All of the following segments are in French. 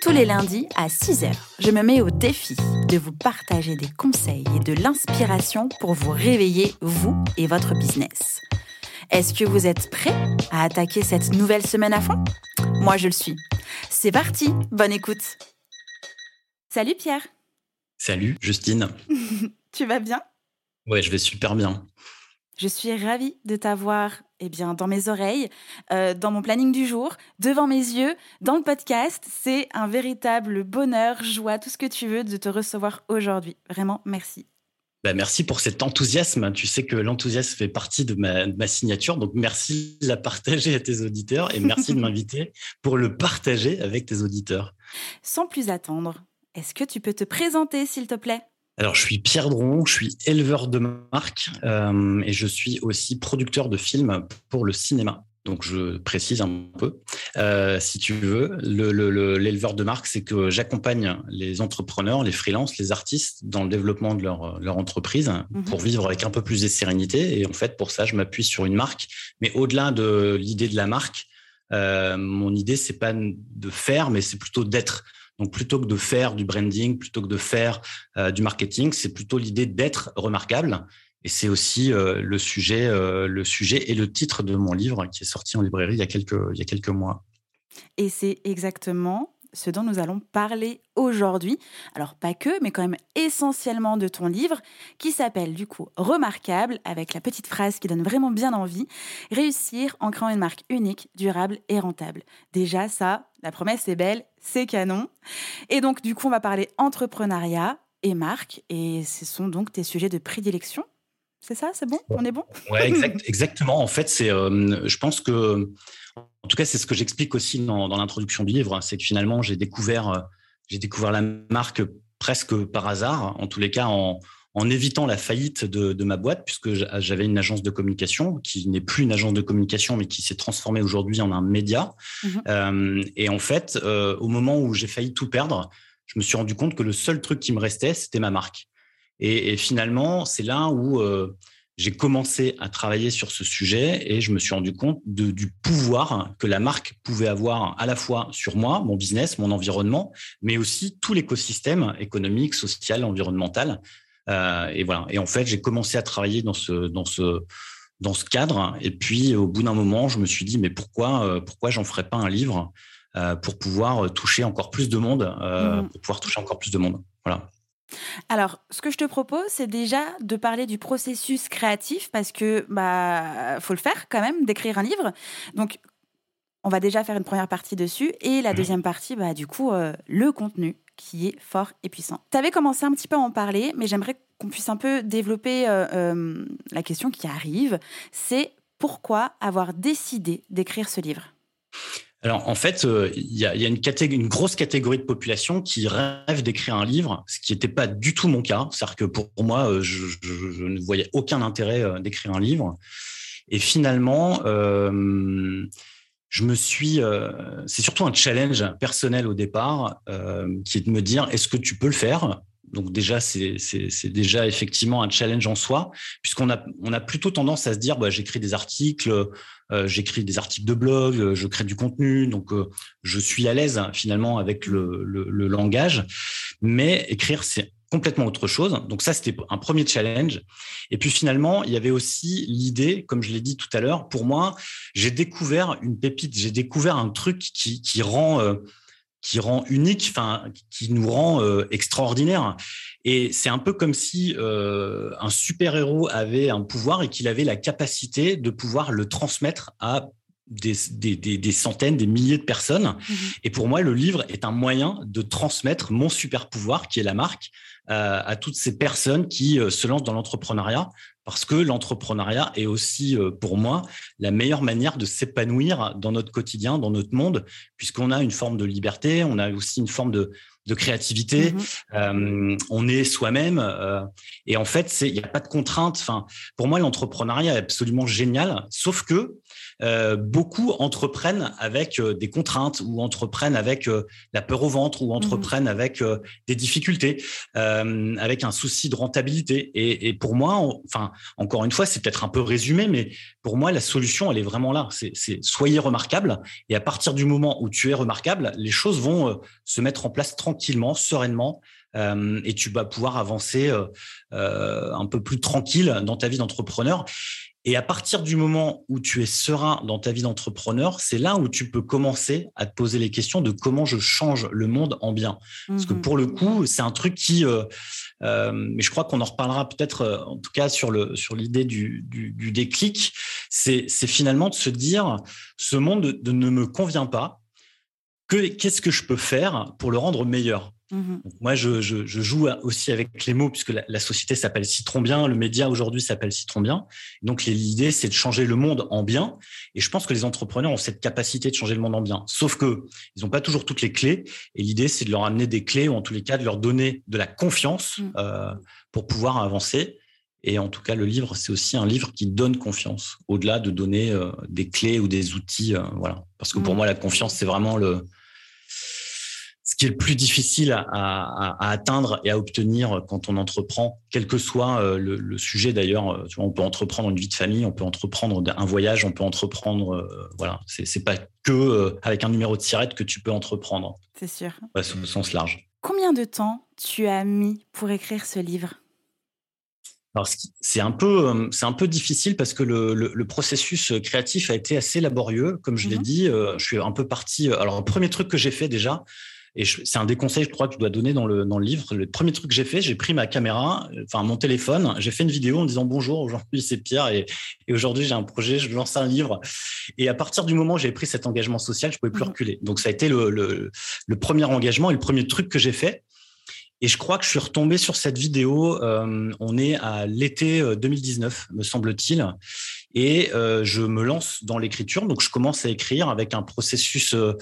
Tous les lundis à 6h, je me mets au défi de vous partager des conseils et de l'inspiration pour vous réveiller, vous et votre business. Est-ce que vous êtes prêts à attaquer cette nouvelle semaine à fond? Moi, je le suis. C'est parti, bonne écoute. Salut Pierre. Salut Justine. tu vas bien? Ouais, je vais super bien. Je suis ravie de t'avoir eh bien, dans mes oreilles, euh, dans mon planning du jour, devant mes yeux, dans le podcast. C'est un véritable bonheur, joie, tout ce que tu veux de te recevoir aujourd'hui. Vraiment, merci. Bah, merci pour cet enthousiasme. Tu sais que l'enthousiasme fait partie de ma, de ma, signature. Donc, merci de la partager à tes auditeurs et merci de m'inviter pour le partager avec tes auditeurs. Sans plus attendre, est-ce que tu peux te présenter, s'il te plaît? Alors, je suis Pierre Dron, je suis éleveur de marque euh, et je suis aussi producteur de films pour le cinéma. Donc, je précise un peu. Euh, si tu veux, l'éleveur de marque, c'est que j'accompagne les entrepreneurs, les freelances, les artistes dans le développement de leur, leur entreprise mmh pour vivre avec un peu plus de sérénité. Et en fait, pour ça, je m'appuie sur une marque. Mais au-delà de l'idée de la marque, euh, mon idée, c'est pas de faire, mais c'est plutôt d'être. Donc plutôt que de faire du branding, plutôt que de faire euh, du marketing, c'est plutôt l'idée d'être remarquable. Et c'est aussi euh, le sujet, euh, le sujet et le titre de mon livre qui est sorti en librairie il y a quelques, il y a quelques mois. Et c'est exactement ce dont nous allons parler aujourd'hui. Alors pas que, mais quand même essentiellement de ton livre qui s'appelle du coup Remarquable avec la petite phrase qui donne vraiment bien envie, réussir en créant une marque unique, durable et rentable. Déjà ça, la promesse est belle, c'est canon. Et donc du coup on va parler entrepreneuriat et marque et ce sont donc tes sujets de prédilection. C'est ça, c'est bon? On est bon? Ouais, exact, exactement. En fait, c'est, euh, je pense que en tout cas, c'est ce que j'explique aussi dans, l'introduction du livre, c'est que finalement, j'ai découvert, euh, j'ai découvert la marque presque par hasard, en tous les cas en, évitant la faillite de, ma boîte, puisque j'avais une agence de communication qui n'est plus une agence de communication, mais qui s'est transformée aujourd'hui en un média. Mmh euh, et en fait, euh, au moment où j'ai failli tout perdre, je me suis rendu compte que le seul truc qui me restait, c'était ma marque. Et, finalement, c'est là où j'ai commencé à travailler sur ce sujet et je me suis rendu compte du pouvoir que la marque pouvait avoir à la fois sur moi, mon business, mon environnement, mais aussi tout l'écosystème économique, social, environnemental. Euh, et voilà. Et en fait, j'ai commencé à travailler dans ce, dans ce, dans ce cadre. Et puis, au bout d'un moment, je me suis dit, mais pourquoi, euh, pourquoi j'en ferais pas un livre euh, pour pouvoir toucher encore plus de monde, mmh. pour pouvoir toucher encore plus de monde. Voilà. Alors, ce que je te propose, c'est déjà de parler du processus créatif parce que bah faut le faire quand même d'écrire un livre. Donc on va déjà faire une première partie dessus et la mmh. deuxième partie, bah, du coup, euh, le contenu qui est fort et puissant. Tu avais commencé un petit peu à en parler, mais j'aimerais qu'on puisse un peu développer euh, euh, la question qui arrive. C'est pourquoi avoir décidé d'écrire ce livre? Alors en fait, euh, il y, a, une, grosse catégorie de population qui rêve d'écrire un livre, ce qui n'était pas du tout mon cas. C'est-à-dire que pour moi, je, ne voyais aucun intérêt d'écrire un livre. Et finalement, je me suis. c'est surtout un challenge personnel au départ, qui est de me dire est-ce que tu peux le faire? Donc déjà, c'est déjà effectivement un challenge en soi, puisqu'on a, on a plutôt tendance à se dire, bah, j'écris des articles, euh, j'écris des articles de blog, euh, je crée du contenu, donc euh, je suis à l'aise finalement avec le, langage, mais écrire, c'est complètement autre chose. Donc ça, c'était un premier challenge. Et puis finalement, il y avait aussi l'idée, comme je l'ai dit tout à l'heure, pour moi, j'ai découvert une pépite, j'ai découvert un truc qui, qui rend qui rend unique, enfin, qui nous rend euh, extraordinaire. Et c'est un peu comme si euh, un super-héros avait un pouvoir et qu'il avait la capacité de pouvoir le transmettre à des, des, des, centaines, des milliers de personnes. Mmh et pour moi, le livre est un moyen de transmettre mon super-pouvoir, qui est la marque, euh, à toutes ces personnes qui se lancent dans l'entrepreneuriat parce que l'entrepreneuriat est aussi, euh, pour moi, la meilleure manière de s'épanouir dans notre quotidien, dans notre monde, puisqu'on a une forme de liberté, on a aussi une forme de, de créativité. Mhm. on est soi-même. et en fait, il n'y a pas de contraintes. Enfin, pour moi, l'entrepreneuriat est absolument génial, sauf que euh, beaucoup entreprennent avec euh, des contraintes ou entreprennent avec euh, la peur au ventre ou mmh entreprennent avec des difficultés, avec un souci de rentabilité. Et, pour moi, enfin, encore une fois, c'est peut-être un peu résumé, mais pour moi, la solution, elle est vraiment là. C'est soyez remarquable. Et à partir du moment où tu es remarquable, les choses vont se mettre en place tranquillement, sereinement. et tu vas pouvoir avancer un peu plus tranquille dans ta vie d'entrepreneur. Et à partir du moment où tu es serein dans ta vie d'entrepreneur, c'est là où tu peux commencer à te poser les questions de comment je change le monde en bien. Parce que mmh pour le coup, c'est un truc qui, euh, euh, mais je crois qu'on en reparlera peut-être, euh, en tout cas sur le sur l'idée du, du, du, déclic, c'est finalement de se dire ce monde ne me convient pas. Que qu'est-ce que je peux faire pour le rendre meilleur? Mmh moi, je, joue aussi avec les mots, puisque la, société s'appelle Citron Bien, le média aujourd'hui s'appelle Citron Bien. Donc, l'idée, c'est de changer le monde en bien. Et je pense que les entrepreneurs ont cette capacité de changer le monde en bien. Sauf que ils n'ont pas toujours toutes les clés. Et l'idée, c'est de leur amener des clés, ou en tous les cas, de leur donner de la confiance mmh. euh, pour pouvoir avancer. Et en tout cas, le livre, c'est aussi un livre qui donne confiance, au-delà de donner euh, des clés ou des outils. Euh, voilà. Parce que pour mmh. moi, la confiance, c'est vraiment le, qui est le plus difficile à, atteindre et à obtenir quand on entreprend, quel que soit euh, le, sujet d'ailleurs. Euh, on peut entreprendre une vie de famille, on peut entreprendre un voyage, on peut entreprendre. Euh, voilà, c'est pas que avec un numéro de sirette que tu peux entreprendre. C'est sûr. Ouais, au sens large. Combien de temps tu as mis pour écrire ce livre? Alors, c'est un peu, c'est un peu difficile parce que le, processus créatif a été assez laborieux, comme je l'ai mmh dit. je suis un peu parti. Alors, le premier truc que j'ai fait déjà, et c'est un des conseils, je crois, que tu dois donner dans le, dans le livre. Le premier truc que j'ai fait, j'ai pris ma caméra, enfin mon téléphone, j'ai fait une vidéo en disant bonjour, aujourd'hui c'est Pierre et, et aujourd'hui j'ai un projet, je lance un livre. Et à partir du moment où j'ai pris cet engagement social, je pouvais plus mmh. reculer. Donc ça a été le, le, le premier engagement et le premier truc que j'ai fait. Et je crois que je suis retombé sur cette vidéo. Euh, on est à l'été 2019, euh, me semble-t-il. Et euh, je me lance dans l'écriture. Donc, je commence à écrire avec un processus, euh,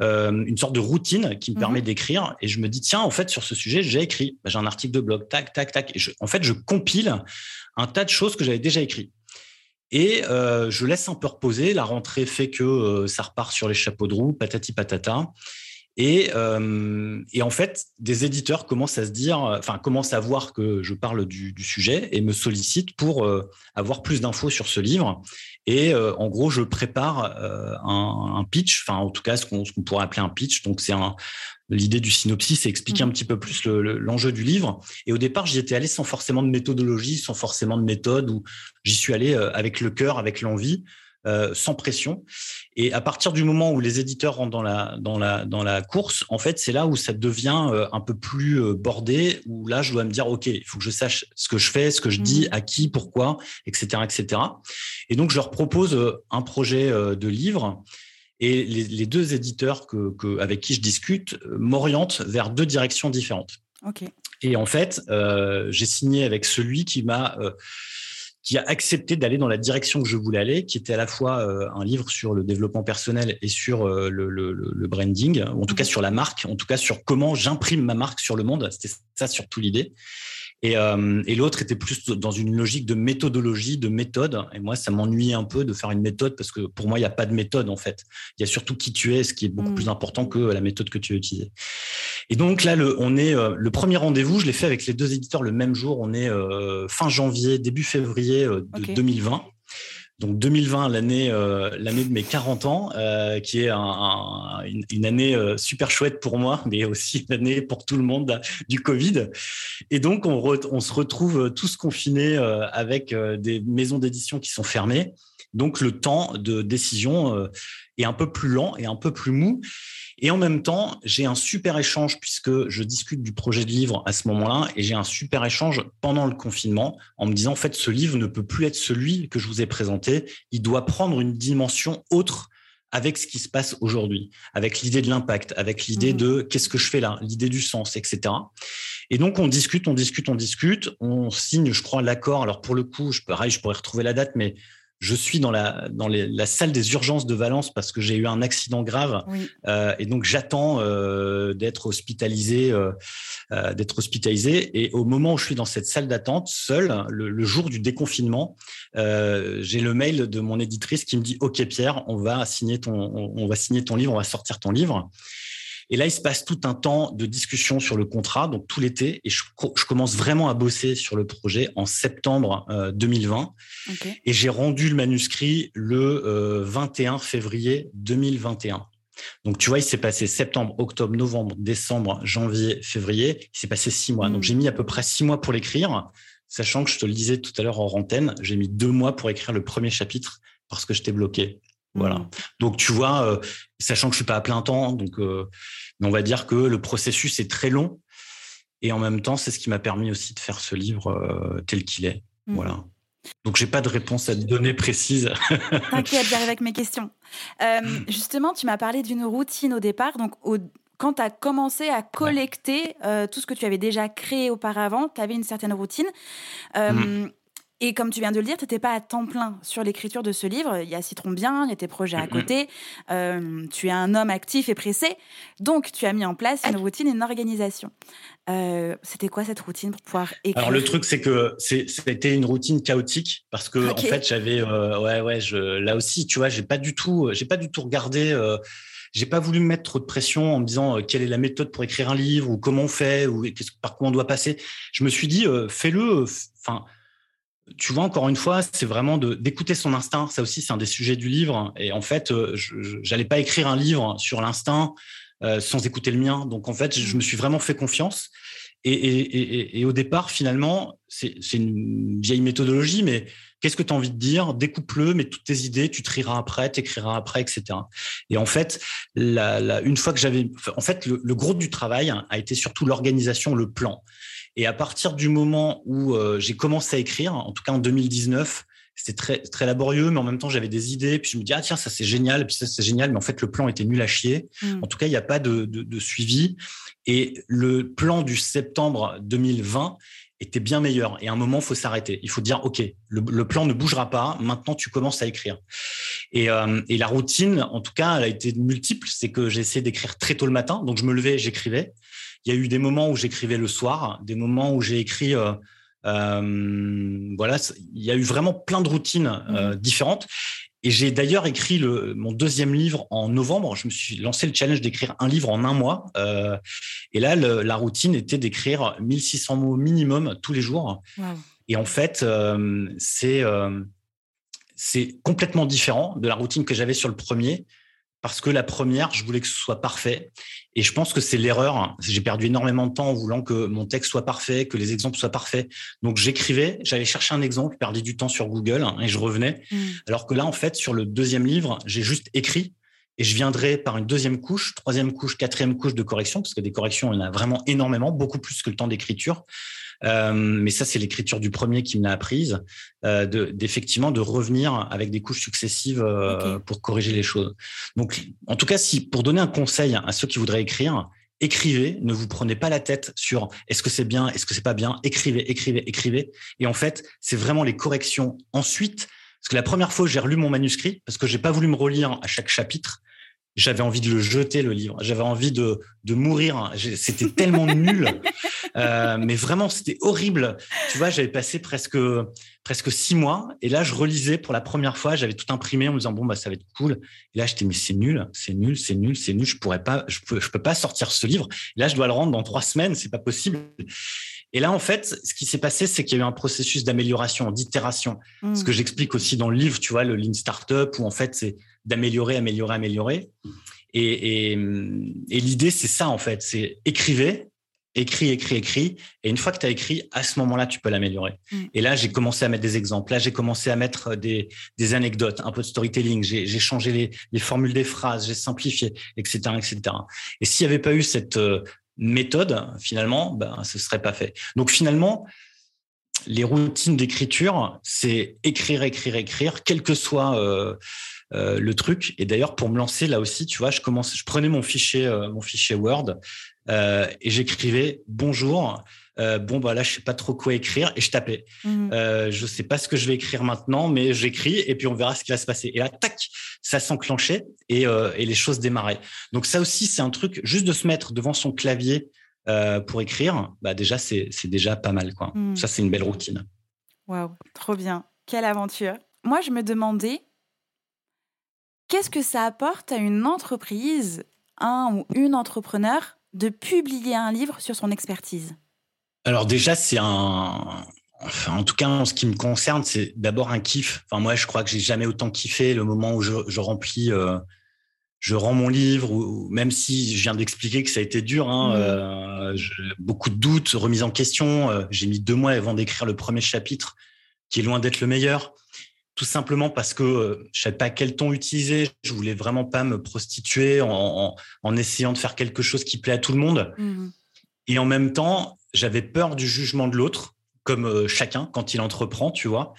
une sorte de routine qui me permet mmh d'écrire. Et je me dis, tiens, en fait, sur ce sujet, j'ai écrit. Bah, j'ai un article de blog, tac, tac, tac. Et en fait, je compile un tas de choses que j'avais déjà écrites. Et je laisse un peu reposer. La rentrée fait que ça repart sur les chapeaux de roue, patati patata. Et, euh, et, en fait, des éditeurs commencent à se dire, enfin, commencent à voir que je parle du, du sujet et me sollicitent pour euh, avoir plus d'infos sur ce livre. Et euh, en gros, je prépare un, un, pitch, enfin, en tout cas, ce qu'on pourrait appeler un pitch. Donc, c'est l'idée du synopsis, c'est expliquer mmh. un petit peu plus l'enjeu du livre. Et au départ, j'y étais allé sans forcément de méthodologie, sans forcément de méthode, où j'y suis allé avec le cœur, avec l'envie. Euh, sans pression. Et à partir du moment où les éditeurs rentrent dans la, dans la, dans la course, en fait, c'est là où ça devient euh, un peu plus euh, bordé, où là, je dois me dire, OK, il faut que je sache ce que je fais, ce que je dis, mmh. à qui, pourquoi, etc., etc. Et donc, je leur propose un projet de livre. Et les, deux éditeurs que, que, avec qui je discute m'orientent vers deux directions différentes. OK. Et en fait, j'ai signé avec celui qui m'a qui a accepté d'aller dans la direction que je voulais aller, qui était à la fois euh, un livre sur le développement personnel et sur euh, le, le, le, branding, ou en tout cas mhm. sur la marque, en tout cas sur comment j'imprime ma marque sur le monde. C'était ça surtout l'idée. Et, euh, et l'autre était plus dans une logique de méthodologie, de méthode. Et moi, ça m'ennuyait un peu de faire une méthode parce que pour moi, il n'y a pas de méthode en fait. Il y a surtout qui tu es, ce qui est beaucoup plus mm. important que la méthode que tu as utilisée. Et donc là, le, on est euh, le premier rendez-vous. Je l'ai fait avec les deux éditeurs le même jour. On est euh, fin janvier, début février de 2020 donc 2020, l'année euh, l'année de mes 40 ans, euh, qui est un, une, année euh, super chouette pour moi, mais aussi une année pour tout le monde du Covid. Et donc on, on se retrouve tous confinés avec des maisons d'édition qui sont fermées. Donc le temps de décision est un peu plus lent et un peu plus mou. Et en même temps, j'ai un super échange puisque je discute du projet de livre à ce moment-là et j'ai un super échange pendant le confinement en me disant, en fait, ce livre ne peut plus être celui que je vous ai présenté. Il doit prendre une dimension autre avec ce qui se passe aujourd'hui, avec l'idée de l'impact, avec l'idée mmh. de qu'est-ce que je fais là, l'idée du sens, etc. Et donc on discute, on discute, on discute, on signe, je crois, l'accord. Alors pour le coup, je, pareil, je pourrais retrouver la date, mais je suis dans la, dans la salle des urgences de Valence parce que j'ai eu un accident grave euh, et donc j'attends euh, d'être hospitalisé, euh, d'être hospitalisé. Et au moment où je suis dans cette salle d'attente, seul, le, jour du déconfinement, j'ai le mail de mon éditrice qui me dit OK Pierre, on va signer ton, on va signer ton livre, on va sortir ton livre. Et là, il se passe tout un temps de discussion sur le contrat, donc tout l'été, et je, commence vraiment à bosser sur le projet en septembre 2020. Euh, et j'ai rendu le manuscrit le 21 euh, février 2021. Donc, tu vois, il s'est passé septembre, octobre, novembre, décembre, janvier, février. Il s'est passé six mois. Donc, hmm. j'ai mis à peu près six mois pour l'écrire, sachant que je te le disais tout à l'heure en antenne, j'ai mis deux mois pour écrire le premier chapitre parce que j'étais bloqué. Voilà. Mm. Donc tu vois, euh, sachant que je suis pas à plein temps, donc euh, on va dire que le processus est très long. Et en même temps, c'est ce qui m'a permis aussi de faire ce livre euh, tel qu'il est. Mm. Voilà. Donc j'ai pas de réponse à te donner précise. T'inquiète, j'arrive avec mes questions. justement, tu m'as parlé d'une routine au départ. Donc quand tu as commencé à collecter tout ce que tu avais déjà créé auparavant, tu avais une certaine routine. Mm. Et comme tu viens de le dire, tu n'étais pas à temps plein sur l'écriture de ce livre. Il y a Citron Bien, il y a tes projets à côté. Euh, tu es un homme actif et pressé. Donc, tu as mis en place une routine et une organisation. Euh, c'était quoi cette routine pour pouvoir écrire Alors, le truc, c'est que c'était une routine chaotique parce que, en fait, j'avais. Euh, ouais, ouais, je, là aussi, tu vois, j'ai pas du tout, j'ai pas du tout regardé. j'ai pas voulu me mettre trop de pression en me disant quelle est la méthode pour écrire un livre ou comment on fait ou par quoi on doit passer. Je me suis dit, fais-le. Enfin tu vois, encore une fois, c'est vraiment d'écouter son instinct. Ça aussi, c'est un des sujets du livre. Et en fait, euh, je n'allais pas écrire un livre sur l'instinct euh, sans écouter le mien. Donc, en fait, je me suis vraiment fait confiance. Et, au départ, finalement, c'est une vieille méthodologie, mais qu'est-ce que tu as envie de dire? Découpe-le, mets toutes tes idées, tu trieras après, t'écriras après, etc. Et en fait, une fois que j'avais... En fait, le gros du travail a été surtout l'organisation, le plan. Et à partir du moment où euh, j'ai commencé à écrire, en tout cas en 2019, c'était très, très laborieux, mais en même temps, j'avais des idées. Puis je me dis, ah tiens, ça c'est génial, puis ça c'est génial, mais en fait, le plan était nul à chier. Hmm. En tout cas, il n'y a pas de, de, suivi. Et le plan du septembre 2020 était bien meilleur. Et à un moment, il faut s'arrêter. Il faut dire, OK, le, plan ne bougera pas. Maintenant, tu commences à écrire. Et, euh, et la routine, en tout cas, elle a été multiple. C'est que j'ai essayé d'écrire très tôt le matin. Donc, je me levais, j'écrivais. Il y a eu des moments où j'écrivais le soir, des moments où j'ai écrit. Euh, euh, voilà, il y a eu vraiment plein de routines euh, mmh. différentes. Et j'ai d'ailleurs écrit le, mon deuxième livre en novembre. Je me suis lancé le challenge d'écrire un livre en un mois. Euh, et là, le, la routine était d'écrire 1600 mots minimum tous les jours. Et en fait, c'est c'est complètement différent de la routine que j'avais sur le premier parce que la première, je voulais que ce soit parfait. Et je pense que c'est l'erreur. J'ai perdu énormément de temps en voulant que mon texte soit parfait, que les exemples soient parfaits. Donc j'écrivais, j'allais chercher un exemple, perdais du temps sur Google hein, et je revenais. Mm. Alors que là, en fait, sur le deuxième livre, j'ai juste écrit et je viendrai par une deuxième couche, troisième couche, quatrième couche de correction, parce que des corrections, il y en a vraiment énormément, beaucoup plus que le temps d'écriture. Euh, mais ça, c'est l'écriture du premier qui me l'a apprise, euh, d'effectivement de, revenir avec des couches successives euh, pour corriger les choses. Donc, en tout cas, si pour donner un conseil à ceux qui voudraient écrire, écrivez, ne vous prenez pas la tête sur est-ce que c'est bien, est-ce que c'est pas bien, écrivez, écrivez, écrivez. Et en fait, c'est vraiment les corrections ensuite. Parce que la première fois, j'ai relu mon manuscrit parce que j'ai pas voulu me relire à chaque chapitre j'avais envie de le jeter le livre. J'avais envie de, de mourir. C'était tellement nul, euh, mais vraiment c'était horrible. Tu vois, j'avais passé presque presque six mois et là je relisais pour la première fois. J'avais tout imprimé en me disant bon bah ça va être cool. Et là j'étais mais c'est nul, c'est nul, c'est nul, c'est nul. Je pourrais pas, je peux, je peux pas sortir ce livre. Et là je dois le rendre dans trois semaines, c'est pas possible. Et là, en fait, ce qui s'est passé, c'est qu'il y a eu un processus d'amélioration, d'itération. Ce que mmh. j'explique aussi dans le livre, tu vois, le Lean Startup, où en fait, c'est d'améliorer, améliorer, améliorer. Et, et, l'idée, c'est ça, en fait. C'est écrivez, écris, écris, écris. Et une fois que tu as écrit, à ce moment-là, tu peux l'améliorer. Mm. Et là, j'ai commencé à mettre des exemples. Là, j'ai commencé à mettre des, des, anecdotes, un peu de storytelling. J'ai changé les, les, formules des phrases, j'ai simplifié, etc., etc. Et s'il n'y avait pas eu cette euh, méthode, finalement, ben, ce serait pas fait. Donc finalement, les routines d'écriture, c'est écrire, écrire, écrire, quel que soit euh, euh, le truc. Et d'ailleurs, pour me lancer là aussi, tu vois, je commence, je prenais mon fichier, euh, mon fichier Word et j'écrivais bonjour. bon bah là je sais pas trop quoi écrire et je tapais. Mmh. je sais pas ce que je vais écrire maintenant, mais j'écris et puis on verra ce qui va se passer. Et là tac, ça s'enclenchait et, et les choses démarraient. Donc ça aussi c'est un truc juste de se mettre devant son clavier euh, pour écrire, bah déjà, c'est déjà pas mal. Quoi. Hmm. Ça, c'est une belle routine. Waouh, trop bien. Quelle aventure. Moi, je me demandais, qu'est-ce que ça apporte à une entreprise, un ou une entrepreneur, de publier un livre sur son expertise? Alors déjà, c'est un... Enfin, en tout cas, en ce qui me concerne, c'est d'abord un kiff. Enfin, moi, je crois que j'ai jamais autant kiffé le moment où je, je remplis euh, je rends mon livre, ou, même si je viens d'expliquer que ça a été dur, hein, mmh. euh, beaucoup de doutes, remise en question. Euh, j'ai mis deux mois avant d'écrire le premier chapitre, qui est loin d'être le meilleur, tout simplement parce que euh, je savais pas quel ton utiliser. Je voulais vraiment pas me prostituer en, essayant de faire quelque chose qui plaît à tout le monde. Mmh. Et en même temps, j'avais peur du jugement de l'autre, comme chacun quand il entreprend, tu vois.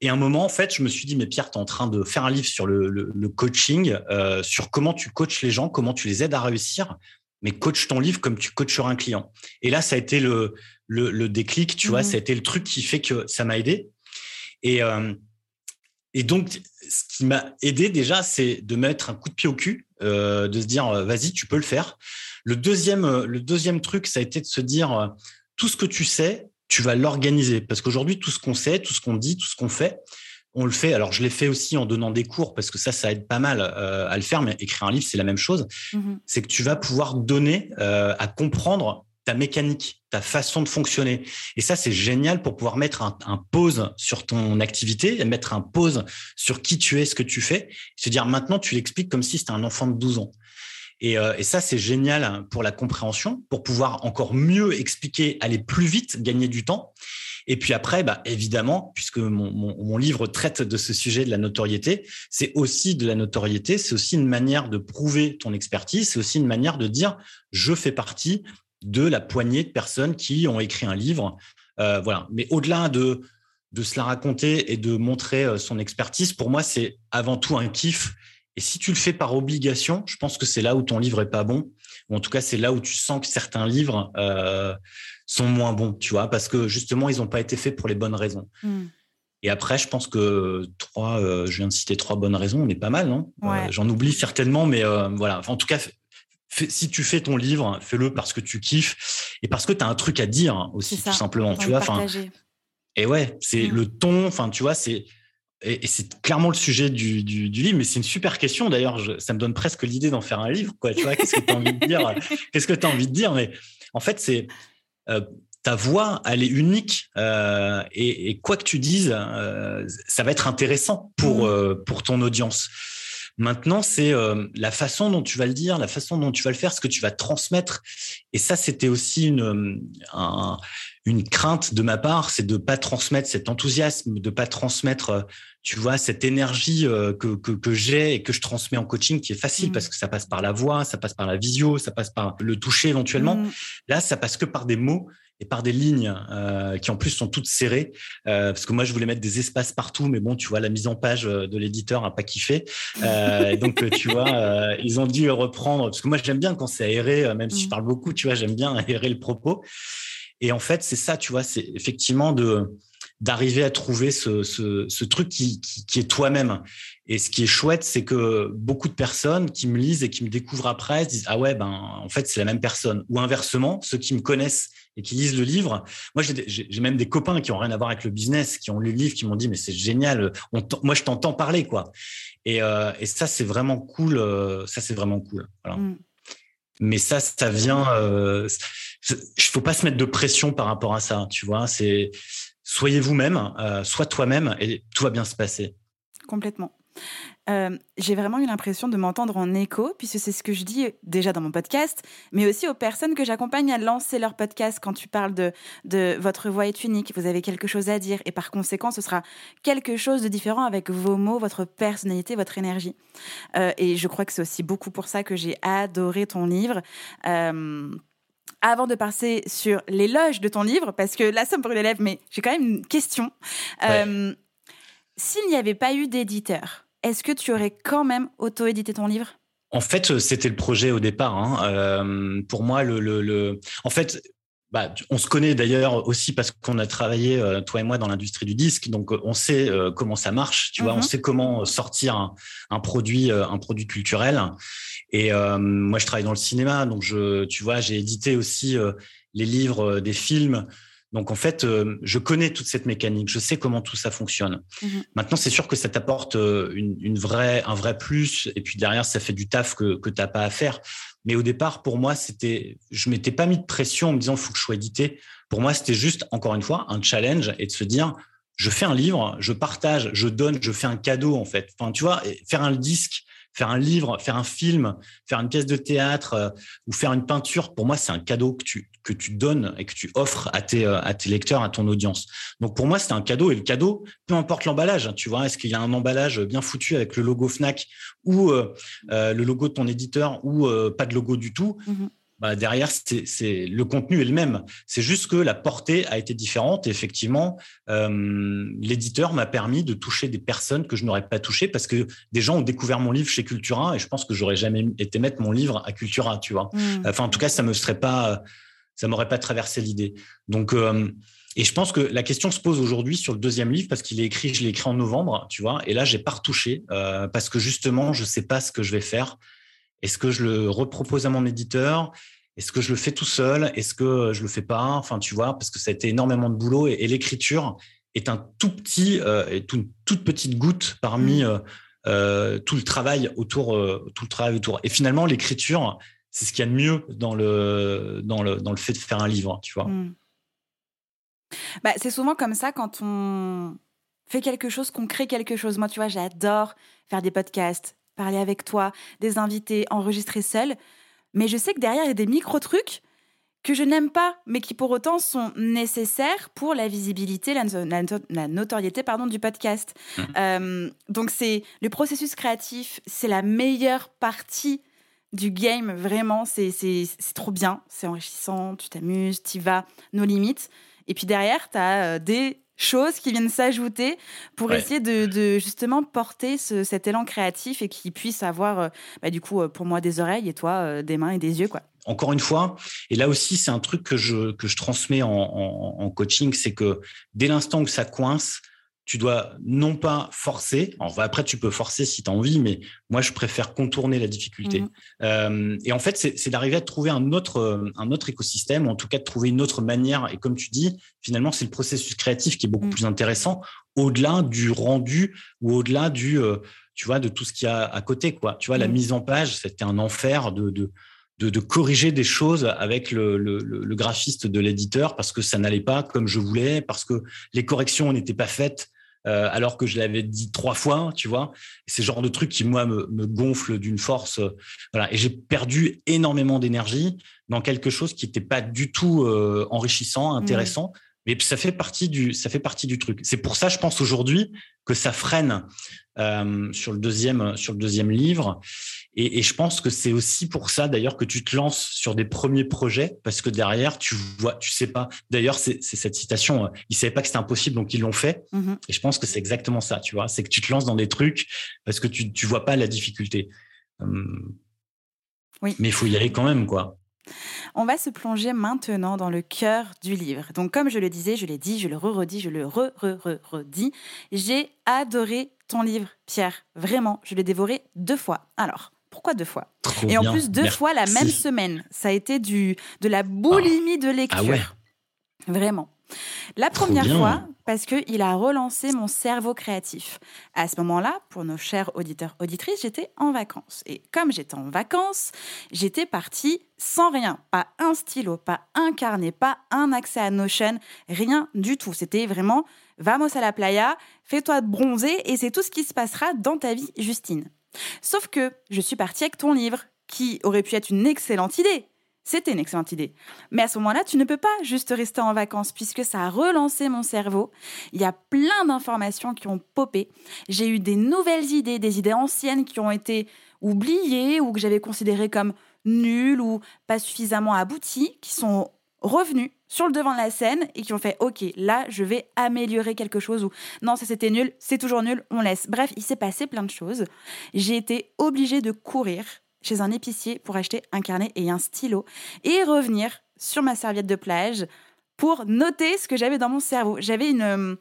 Et à un moment, en fait, je me suis dit, mais Pierre, tu es en train de faire un livre sur le, coaching, euh, sur comment tu coaches les gens, comment tu les aides à réussir, mais coach ton livre comme tu coacheras un client. Et là, ça a été le, le, déclic, tu vois, mmh ça a été le truc qui fait que ça m'a aidé. Et, euh, et donc, ce qui m'a aidé déjà, c'est de mettre un coup de pied au cul, euh, de se dire, vas-y, tu peux le faire. Le deuxième, le deuxième truc, ça a été de se dire, tout ce que tu sais, tu vas l'organiser. Parce qu'aujourd'hui, tout ce qu'on sait, tout ce qu'on dit, tout ce qu'on fait, on le fait. Alors, je l'ai fait aussi en donnant des cours parce que ça, ça aide pas mal euh, à le faire. Mais écrire un livre, c'est la même chose. Mm-hmm. C'est que tu vas pouvoir donner euh, à comprendre ta mécanique, ta façon de fonctionner. Et ça, c'est génial pour pouvoir mettre un, pause sur ton activité, mettre un pause sur qui tu es, ce que tu fais, se dire maintenant, tu l'expliques comme si c'était un enfant de 12 ans. Euh, et, ça, c'est génial pour la compréhension, pour pouvoir encore mieux expliquer, aller plus vite, gagner du temps. Et puis après, bah, évidemment, puisque mon, livre traite de ce sujet de la notoriété, c'est aussi de la notoriété, c'est aussi une manière de prouver ton expertise, c'est aussi une manière de dire je fais partie de la poignée de personnes qui ont écrit un livre. Euh, voilà. Mais au-delà de, de se la raconter et de montrer euh, son expertise, pour moi, c'est avant tout un kiff et si tu le fais par obligation, je pense que c'est là où ton livre est pas bon, ou en tout cas c'est là où tu sens que certains livres euh, sont moins bons, tu vois, parce que justement ils n'ont pas été faits pour les bonnes raisons. Hmm. Et après, je pense que trois, euh, je viens de citer trois bonnes raisons, on est pas mal, non euh, J'en oublie certainement, mais voilà. en tout cas, si tu fais ton livre, fais-le parce que tu kiffes et parce que tu as un truc à dire aussi, tout simplement. Tu vois, et ouais, c'est hmm. le ton. Enfin, tu vois, c'est et, c'est clairement le sujet du, du, du livre, mais c'est une super question. D'ailleurs, ça me donne presque l'idée d'en faire un livre. Quoi, tu vois, qu'est-ce que tu as envie de dire Qu'est-ce que tu as envie de dire Mais en fait, c'est euh, ta voix, elle est unique. Euh, et, et, quoi que tu dises, euh, ça va être intéressant pour, mmh. euh, pour ton audience. Maintenant, c'est euh, la façon dont tu vas le dire, la façon dont tu vas le faire, ce que tu vas transmettre. Et ça, c'était aussi une, un, une crainte de ma part, c'est de pas transmettre cet enthousiasme, de pas transmettre tu vois, cette énergie euh, que, que, que j'ai et que je transmets en coaching qui est facile mmh. parce que ça passe par la voix, ça passe par la visio, ça passe par le toucher éventuellement. Mmh. Là, ça passe que par des mots et par des lignes euh, qui en plus sont toutes serrées euh, parce que moi je voulais mettre des espaces partout mais bon tu vois la mise en page euh, de l'éditeur a pas kiffé euh, donc tu vois euh, ils ont dû reprendre parce que moi j'aime bien quand c'est aéré même si je mmh. parle beaucoup tu vois j'aime bien aérer le propos et en fait c'est ça tu vois c'est effectivement de d'arriver à trouver ce, ce, ce truc qui, qui, qui est toi-même. Et ce qui est chouette, c'est que beaucoup de personnes qui me lisent et qui me découvrent après disent ah ouais ben en fait c'est la même personne. Ou inversement, ceux qui me connaissent et qui lisent le livre, moi j'ai même des copains qui ont rien à voir avec le business, qui ont lu le livre, qui m'ont dit mais c'est génial, on moi je t'entends parler quoi. Et, euh, et ça c'est vraiment cool, euh, ça c'est vraiment cool. Voilà. Mm. Mais ça, ça vient. Euh, il faut pas se mettre de pression par rapport à ça, tu vois. C'est soyez vous-même, euh, sois toi-même et tout va bien se passer. Complètement. Euh, j'ai vraiment eu l'impression de m'entendre en écho, puisque c'est ce que je dis déjà dans mon podcast, mais aussi aux personnes que j'accompagne à lancer leur podcast. Quand tu parles de, de votre voix est unique, vous avez quelque chose à dire, et par conséquent, ce sera quelque chose de différent avec vos mots, votre personnalité, votre énergie. Euh, et je crois que c'est aussi beaucoup pour ça que j'ai adoré ton livre. Avant de passer sur l'éloge de ton livre, parce que là, ça me brûle les lèvres, mais j'ai quand même une question. Euh, s'il n'y avait pas eu d'éditeur, est-ce que tu aurais quand même auto-édité ton livre? En fait, c'était le projet au départ. Hein. Euh, pour moi, le, le, en fait, bah, on se connaît d'ailleurs aussi parce qu'on a travaillé, euh, toi et moi, dans l'industrie du disque. Donc, on sait comment ça marche. Tu vois, on mhm. sait comment sortir un, produit, un produit culturel. Et moi, je travaille dans le cinéma, donc je, tu vois, j'ai édité aussi les livres des films. Donc en fait, euh, je connais toute cette mécanique, je sais comment tout ça fonctionne. Mhm. Maintenant, c'est sûr que ça t'apporte euh, une, vraie, un vrai plus, et puis derrière, ça fait du taf que, que tu n'as pas à faire. Mais au départ, pour moi, c'était, je m'étais pas mis de pression en me disant, il faut que je sois édité. Pour moi, c'était juste, encore une fois, un challenge et de se dire, je fais un livre, je partage, je donne, je fais un cadeau en fait. Enfin, tu vois, faire un disque, faire un livre, faire un film, faire une pièce de théâtre euh, ou faire une peinture, pour moi, c'est un cadeau que tu, donnes et que tu offres à tes, euh, à tes lecteurs, à ton audience. Donc pour moi, c'est un cadeau et le cadeau, peu importe l'emballage, hein, tu vois, est-ce qu'il y a un emballage bien foutu avec le logo Fnac ou euh, le logo de ton éditeur ou pas de logo du tout, mmh bah, derrière, c'est le contenu est le même. C'est juste que la portée a été différente. Et effectivement, euh, l'éditeur m'a permis de toucher des personnes que je n'aurais pas touchées parce que des gens ont découvert mon livre chez Cultura et je pense que j'aurais jamais été mettre mon livre à Cultura, tu vois. Mmh. Enfin, en tout cas, ça me serait pas, ça m'aurait pas traversé l'idée. Donc, euh, et je pense que la question se pose aujourd'hui sur le deuxième livre parce qu'il est écrit, je l'ai écrit en novembre, tu vois. Et là, j'ai pas retouché euh, parce que justement, je sais pas ce que je vais faire. Est-ce que je le repropose à mon éditeur? Est-ce que je le fais tout seul? Est-ce que je le fais pas? Enfin, tu vois, parce que ça a été énormément de boulot et, l'écriture est un tout petit, euh, une toute petite goutte parmi mmh. euh, euh, tout le travail autour, tout le travail autour. Et finalement, l'écriture, c'est ce qu'il y a de mieux dans le, dans le, dans le fait de faire un livre, tu vois. Mmh. Bah, c'est souvent comme ça quand on fait quelque chose, qu'on crée quelque chose. Moi, tu vois, j'adore faire des podcasts, parler avec toi, des invités, enregistrer seul. Mais je sais que derrière, il y a des micro-trucs que je n'aime pas, mais qui pour autant sont nécessaires pour la visibilité, la, notoriété pardon, du podcast. Mmh. Euh, donc c'est le processus créatif, c'est la meilleure partie du game, vraiment, c'est trop bien, c'est enrichissant, tu t'amuses, tu vas, nos limites. Et puis derrière, tu as euh, des choses qui viennent s'ajouter pour essayer de, justement porter cet élan créatif et qui puisse avoir, euh, bah, du coup, euh, pour moi, des oreilles et toi, euh, des mains et des yeux, quoi. Encore une fois, et là aussi, c'est un truc que je, que je transmets en, en coaching, c'est que dès l'instant où ça coince, tu dois non pas forcer, enfin, après tu peux forcer si tu as envie, mais moi je préfère contourner la difficulté. Mmh. Euh, et en fait, c'est d'arriver à trouver un autre, un autre écosystème, ou en tout cas de trouver une autre manière. Et comme tu dis, finalement, c'est le processus créatif qui est beaucoup mmh. plus intéressant, au-delà du rendu ou au-delà du, euh, tu vois, de tout ce qu'il y a à côté, quoi. Tu vois, la mmh. mise en page, c'était un enfer de, de de, corriger des choses avec le, le graphiste de l'éditeur parce que ça n'allait pas comme je voulais, parce que les corrections n'étaient pas faites euh, alors que je l'avais dit trois fois, tu vois. C'est le genre de truc qui, moi, me, me gonfle d'une force. Euh, voilà. Et j'ai perdu énormément d'énergie dans quelque chose qui n'était pas du tout euh, enrichissant, mmh. Mais ça fait partie du, ça fait partie du truc. C'est pour ça, je pense aujourd'hui que ça freine euh, sur le deuxième, sur le deuxième livre. Et, et je pense que c'est aussi pour ça, d'ailleurs, que tu te lances sur des premiers projets, parce que derrière, tu vois, tu sais pas. D'ailleurs, c'est cette citation. Euh, ils savaient pas que c'était impossible, donc ils l'ont fait. Mm-hmm. Et je pense que c'est exactement ça, tu vois. C'est que tu te lances dans des trucs parce que tu, tu vois pas la difficulté. Hum. Oui. Mais il faut y aller quand même, quoi. On va se plonger maintenant dans le cœur du livre. Donc, comme je le disais, je l'ai dit, je le re-redis, je le re-re-re-redis. J'ai adoré ton livre, Pierre. Vraiment, je l'ai dévoré deux fois. Alors, pourquoi deux fois? Et en plus, deux fois la même semaine. Ça a été du, de la boulimie de lecture. Ah ouais. Vraiment. La première fois, parce qu'il a relancé mon cerveau créatif. À ce moment-là, pour nos chers auditeurs, auditrices, j'étais en vacances. Et comme j'étais en vacances, j'étais partie sans rien. Pas un stylo, pas un carnet, pas un accès à Notion, rien du tout. C'était vraiment vamos à la playa, fais-toi bronzer et c'est tout ce qui se passera dans ta vie, Justine. Sauf que je suis partie avec ton livre, qui aurait pu être une excellente idée. C'était une excellente idée. Mais à ce moment-là, tu ne peux pas juste rester en vacances puisque ça a relancé mon cerveau. Il y a plein d'informations qui ont popé. J'ai eu des nouvelles idées, des idées anciennes qui ont été oubliées ou que j'avais considérées comme nuls ou pas suffisamment aboutis qui sont revenus sur le devant de la scène et qui ont fait OK, là, je vais améliorer quelque chose ou non, ça c'était nul, c'est toujours nul, on laisse. Bref, il s'est passé plein de choses. J'ai été obligée de courir chez un épicier pour acheter un carnet et un stylo et revenir sur ma serviette de plage pour noter ce que j'avais dans mon cerveau. J'avais une euh,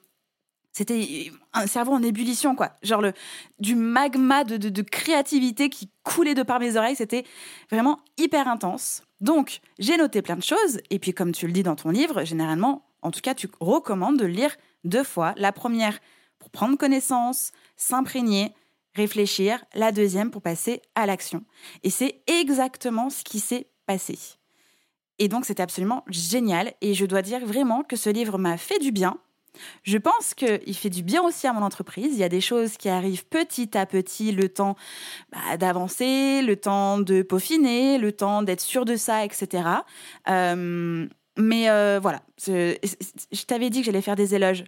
c'était un cerveau en ébullition, quoi. Genre le, du magma de, de, créativité qui coulait de par mes oreilles. C'était vraiment hyper intense. Donc, j'ai noté plein de choses. Et puis, comme tu le dis dans ton livre, généralement, en tout cas, tu recommandes de lire deux fois. La première pour prendre connaissance, s'imprégner, réfléchir. La deuxième pour passer à l'action. Et c'est exactement ce qui s'est passé. Et donc, c'était absolument génial. Et je dois dire vraiment que ce livre m'a fait du bien je pense qu'il fait du bien aussi à mon entreprise. Il y a des choses qui arrivent petit à petit, le temps bah, d'avancer, le temps de peaufiner, le temps d'être sûr de ça, etc. Euh, mais euh, voilà, je, t'avais dit que j'allais faire des éloges.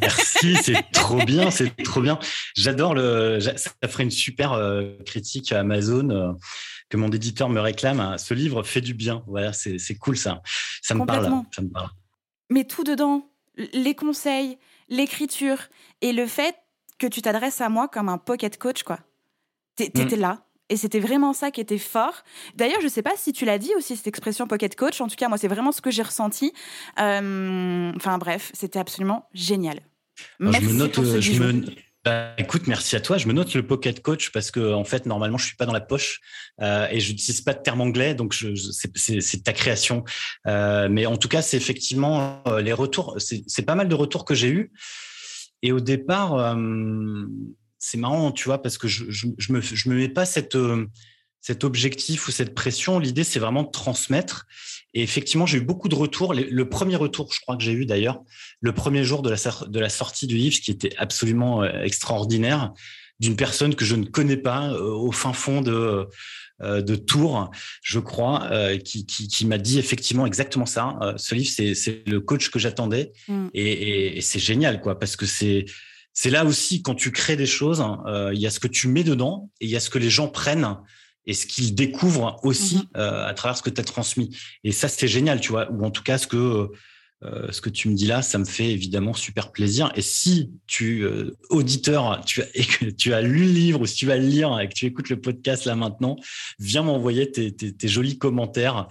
Merci, c'est trop bien, c'est trop bien. J'adore le. Ça ferait une super euh, critique à Amazon que mon éditeur me réclame. Ce livre fait du bien. Voilà, c'est cool ça. Ça me parle. Ça me parle. Mais tout dedans, les conseils, l'écriture et le fait que tu t'adresses à moi comme un pocket coach, quoi. T'étais mm. là. Et c'était vraiment ça qui était fort. D'ailleurs, je sais pas si tu l'as dit aussi, cette expression pocket coach. En tout cas, moi, c'est vraiment ce que j'ai ressenti. Euh, enfin, bref, c'était absolument génial. Je me note, pour ce je bah, écoute, merci à toi. Je me note le pocket coach parce que en fait, normalement, je suis pas dans la poche euh, et je n'utilise pas de terme anglais, donc je, c'est ta création. Euh, mais en tout cas, c'est effectivement euh, les retours. C'est pas mal de retours que j'ai eu. Et au départ, euh, c'est marrant, tu vois, parce que je, je, je, me je me mets pas cette euh, cet objectif ou cette pression. L'idée, c'est vraiment de transmettre. Et effectivement, j'ai eu beaucoup de retours. Le premier retour, je crois que j'ai eu d'ailleurs, le premier jour de la, de la sortie du livre, qui était absolument euh, extraordinaire, d'une personne que je ne connais pas euh, au fin fond de, euh, de Tours, je crois, qui, qui, qui m'a dit effectivement exactement ça. ce livre, c'est le coach que j'attendais. Mm. Et, et, c'est génial, quoi, parce que c'est c'est là aussi, quand tu crées des choses, hein, il y a ce que tu mets dedans et il y a ce que les gens prennent et ce qu'ils découvrent aussi mhm. euh, à travers ce que tu as transmis. Et ça, c'est génial, tu vois, ou en tout cas, ce que, euh, ce que tu me dis là, ça me fait évidemment super plaisir. Et si tu, euh, auditeur, tu as, et que tu as lu le livre ou si tu vas le lire et que tu écoutes le podcast là maintenant, viens m'envoyer tes, tes, jolis commentaires.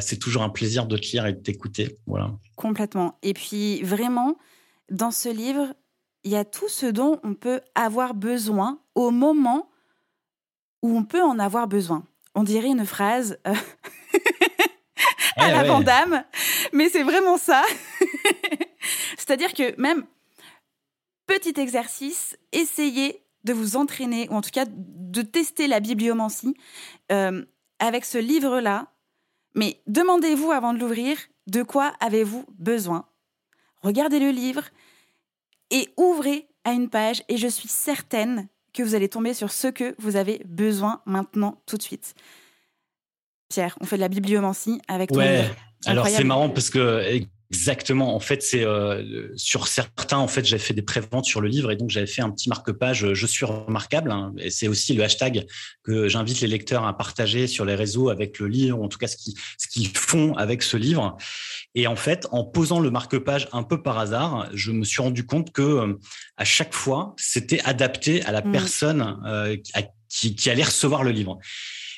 c'est toujours un plaisir de te lire et de t'écouter. Voilà. Complètement. Et puis, vraiment, dans ce livre, il y a tout ce dont on peut avoir besoin au moment où on peut en avoir besoin. On dirait une phrase euh, à la Vandame, mais c'est vraiment ça. C'est-à-dire que même petit exercice, essayez de vous entraîner, ou en tout cas de tester la bibliomancie euh, avec ce livre-là. Mais demandez-vous avant de l'ouvrir, de quoi avez-vous besoin Regardez le livre et ouvrez à une page, et je suis certaine que vous allez tomber sur ce que vous avez besoin maintenant, tout de suite. Pierre, on fait de la bibliomancie avec toi. Ouais. Alors c'est marrant parce que Exactement. En fait, c'est euh, sur certains. En fait, j'avais fait des préventes sur le livre et donc j'avais fait un petit marque-page. Euh, Je suis remarquable. Hein, et c'est aussi le hashtag que j'invite les lecteurs à partager sur les réseaux avec le livre, en tout cas ce qu'ils ce qu'ils font avec ce livre. Et en fait, en posant le marque-page un peu par hasard, je me suis rendu compte que euh, à chaque fois, c'était adapté à la mmh. personne qui, qui allait recevoir le livre.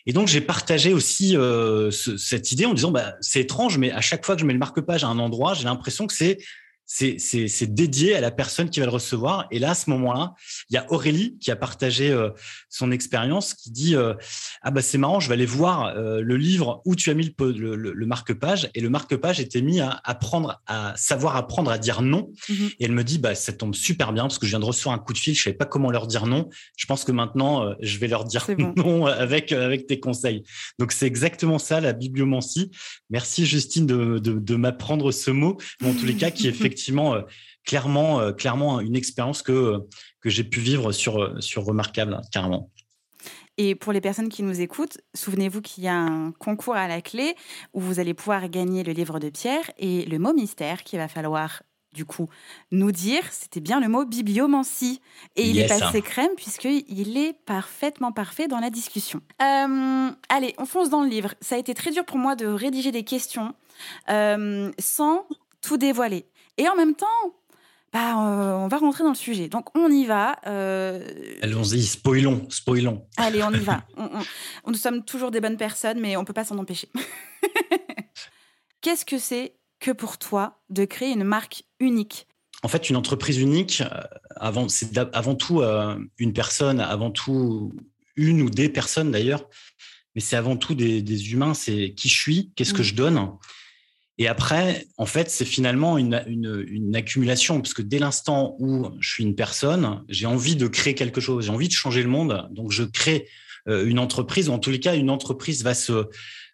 Et donc, j'ai partagé aussi euh, cette idée en disant, bah, c'est étrange, mais à chaque fois que je mets le marque-page à un endroit, j'ai l'impression que c'est c'est dédié à la personne qui va le recevoir. Et là, à ce moment-là, il y a Aurélie qui a partagé euh, son expérience, qui dit euh, ah bah c'est marrant, je vais aller voir euh, le livre où tu as mis le, le, marque-page et le marque-page était mis à apprendre à savoir apprendre à dire non. Mhm. Et elle me dit bah ça tombe super bien parce que je viens de recevoir un coup de fil, je savais pas comment leur dire non. Je pense que maintenant je vais leur dire non avec avec tes conseils. Donc c'est exactement ça la bibliomancie. Merci Justine de, de, de m'apprendre ce mot, mais en tous les cas qui effectivement effectivement euh, clairement, euh, clairement une expérience que, que j'ai pu vivre sur, sur Remarquable, carrément. Et pour les personnes qui nous écoutent, souvenez-vous qu'il y a un concours à la clé où vous allez pouvoir gagner le livre de Pierre et le mot mystère qu'il va falloir du coup, nous dire, c'était bien le mot bibliomancie. Et il est passé crème puisqu'il est parfaitement parfait dans la discussion. Euh, allez, on fonce dans le livre. Ça a été très dur pour moi de rédiger des questions euh, sans tout dévoiler. Et en même temps, bah, euh, on va rentrer dans le sujet. Donc, on y va. Allons-y, spoilons, spoilons. Allez, on y va. nous sommes toujours des bonnes personnes, mais on ne peut pas s'en empêcher. Qu'est-ce que c'est que pour toi de créer une marque unique? En fait, une entreprise unique, euh, avant, c'est avant tout euh, une personne, avant tout une ou des personnes d'ailleurs, mais c'est avant tout des, humains, c'est qui je suis, qu'est-ce que mmh. je donne. Et après, en fait, c'est finalement une, une, accumulation, parce que dès l'instant où je suis une personne, j'ai envie de créer quelque chose, j'ai envie de changer le monde, donc je crée euh, une entreprise, ou en tous les cas, une entreprise va se,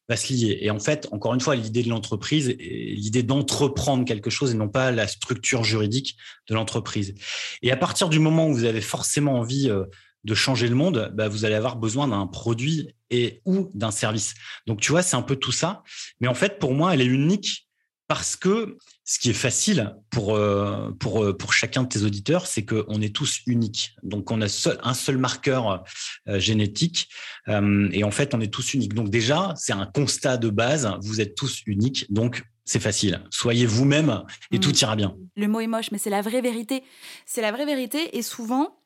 va se lier. Et en fait, encore une fois, l'idée de l'entreprise l'idée d'entreprendre quelque chose et non pas la structure juridique de l'entreprise. Et à partir du moment où vous avez forcément envie euh, de changer le monde, bah, vous allez avoir besoin d'un produit et ou d'un service. Donc, tu vois, c'est un peu tout ça. Mais en fait, pour moi, elle est unique parce que ce qui est facile pour, euh, pour, euh, pour chacun de tes auditeurs, c'est qu'on est tous uniques. Donc, on a seul, un seul marqueur euh, génétique et en fait, on est tous uniques. Donc, déjà, c'est un constat de base. Vous êtes tous uniques. Donc, c'est facile. Soyez vous-même et tout mm. ira bien. Le mot est moche, mais c'est la vraie vérité. C'est la vraie vérité. Et souvent,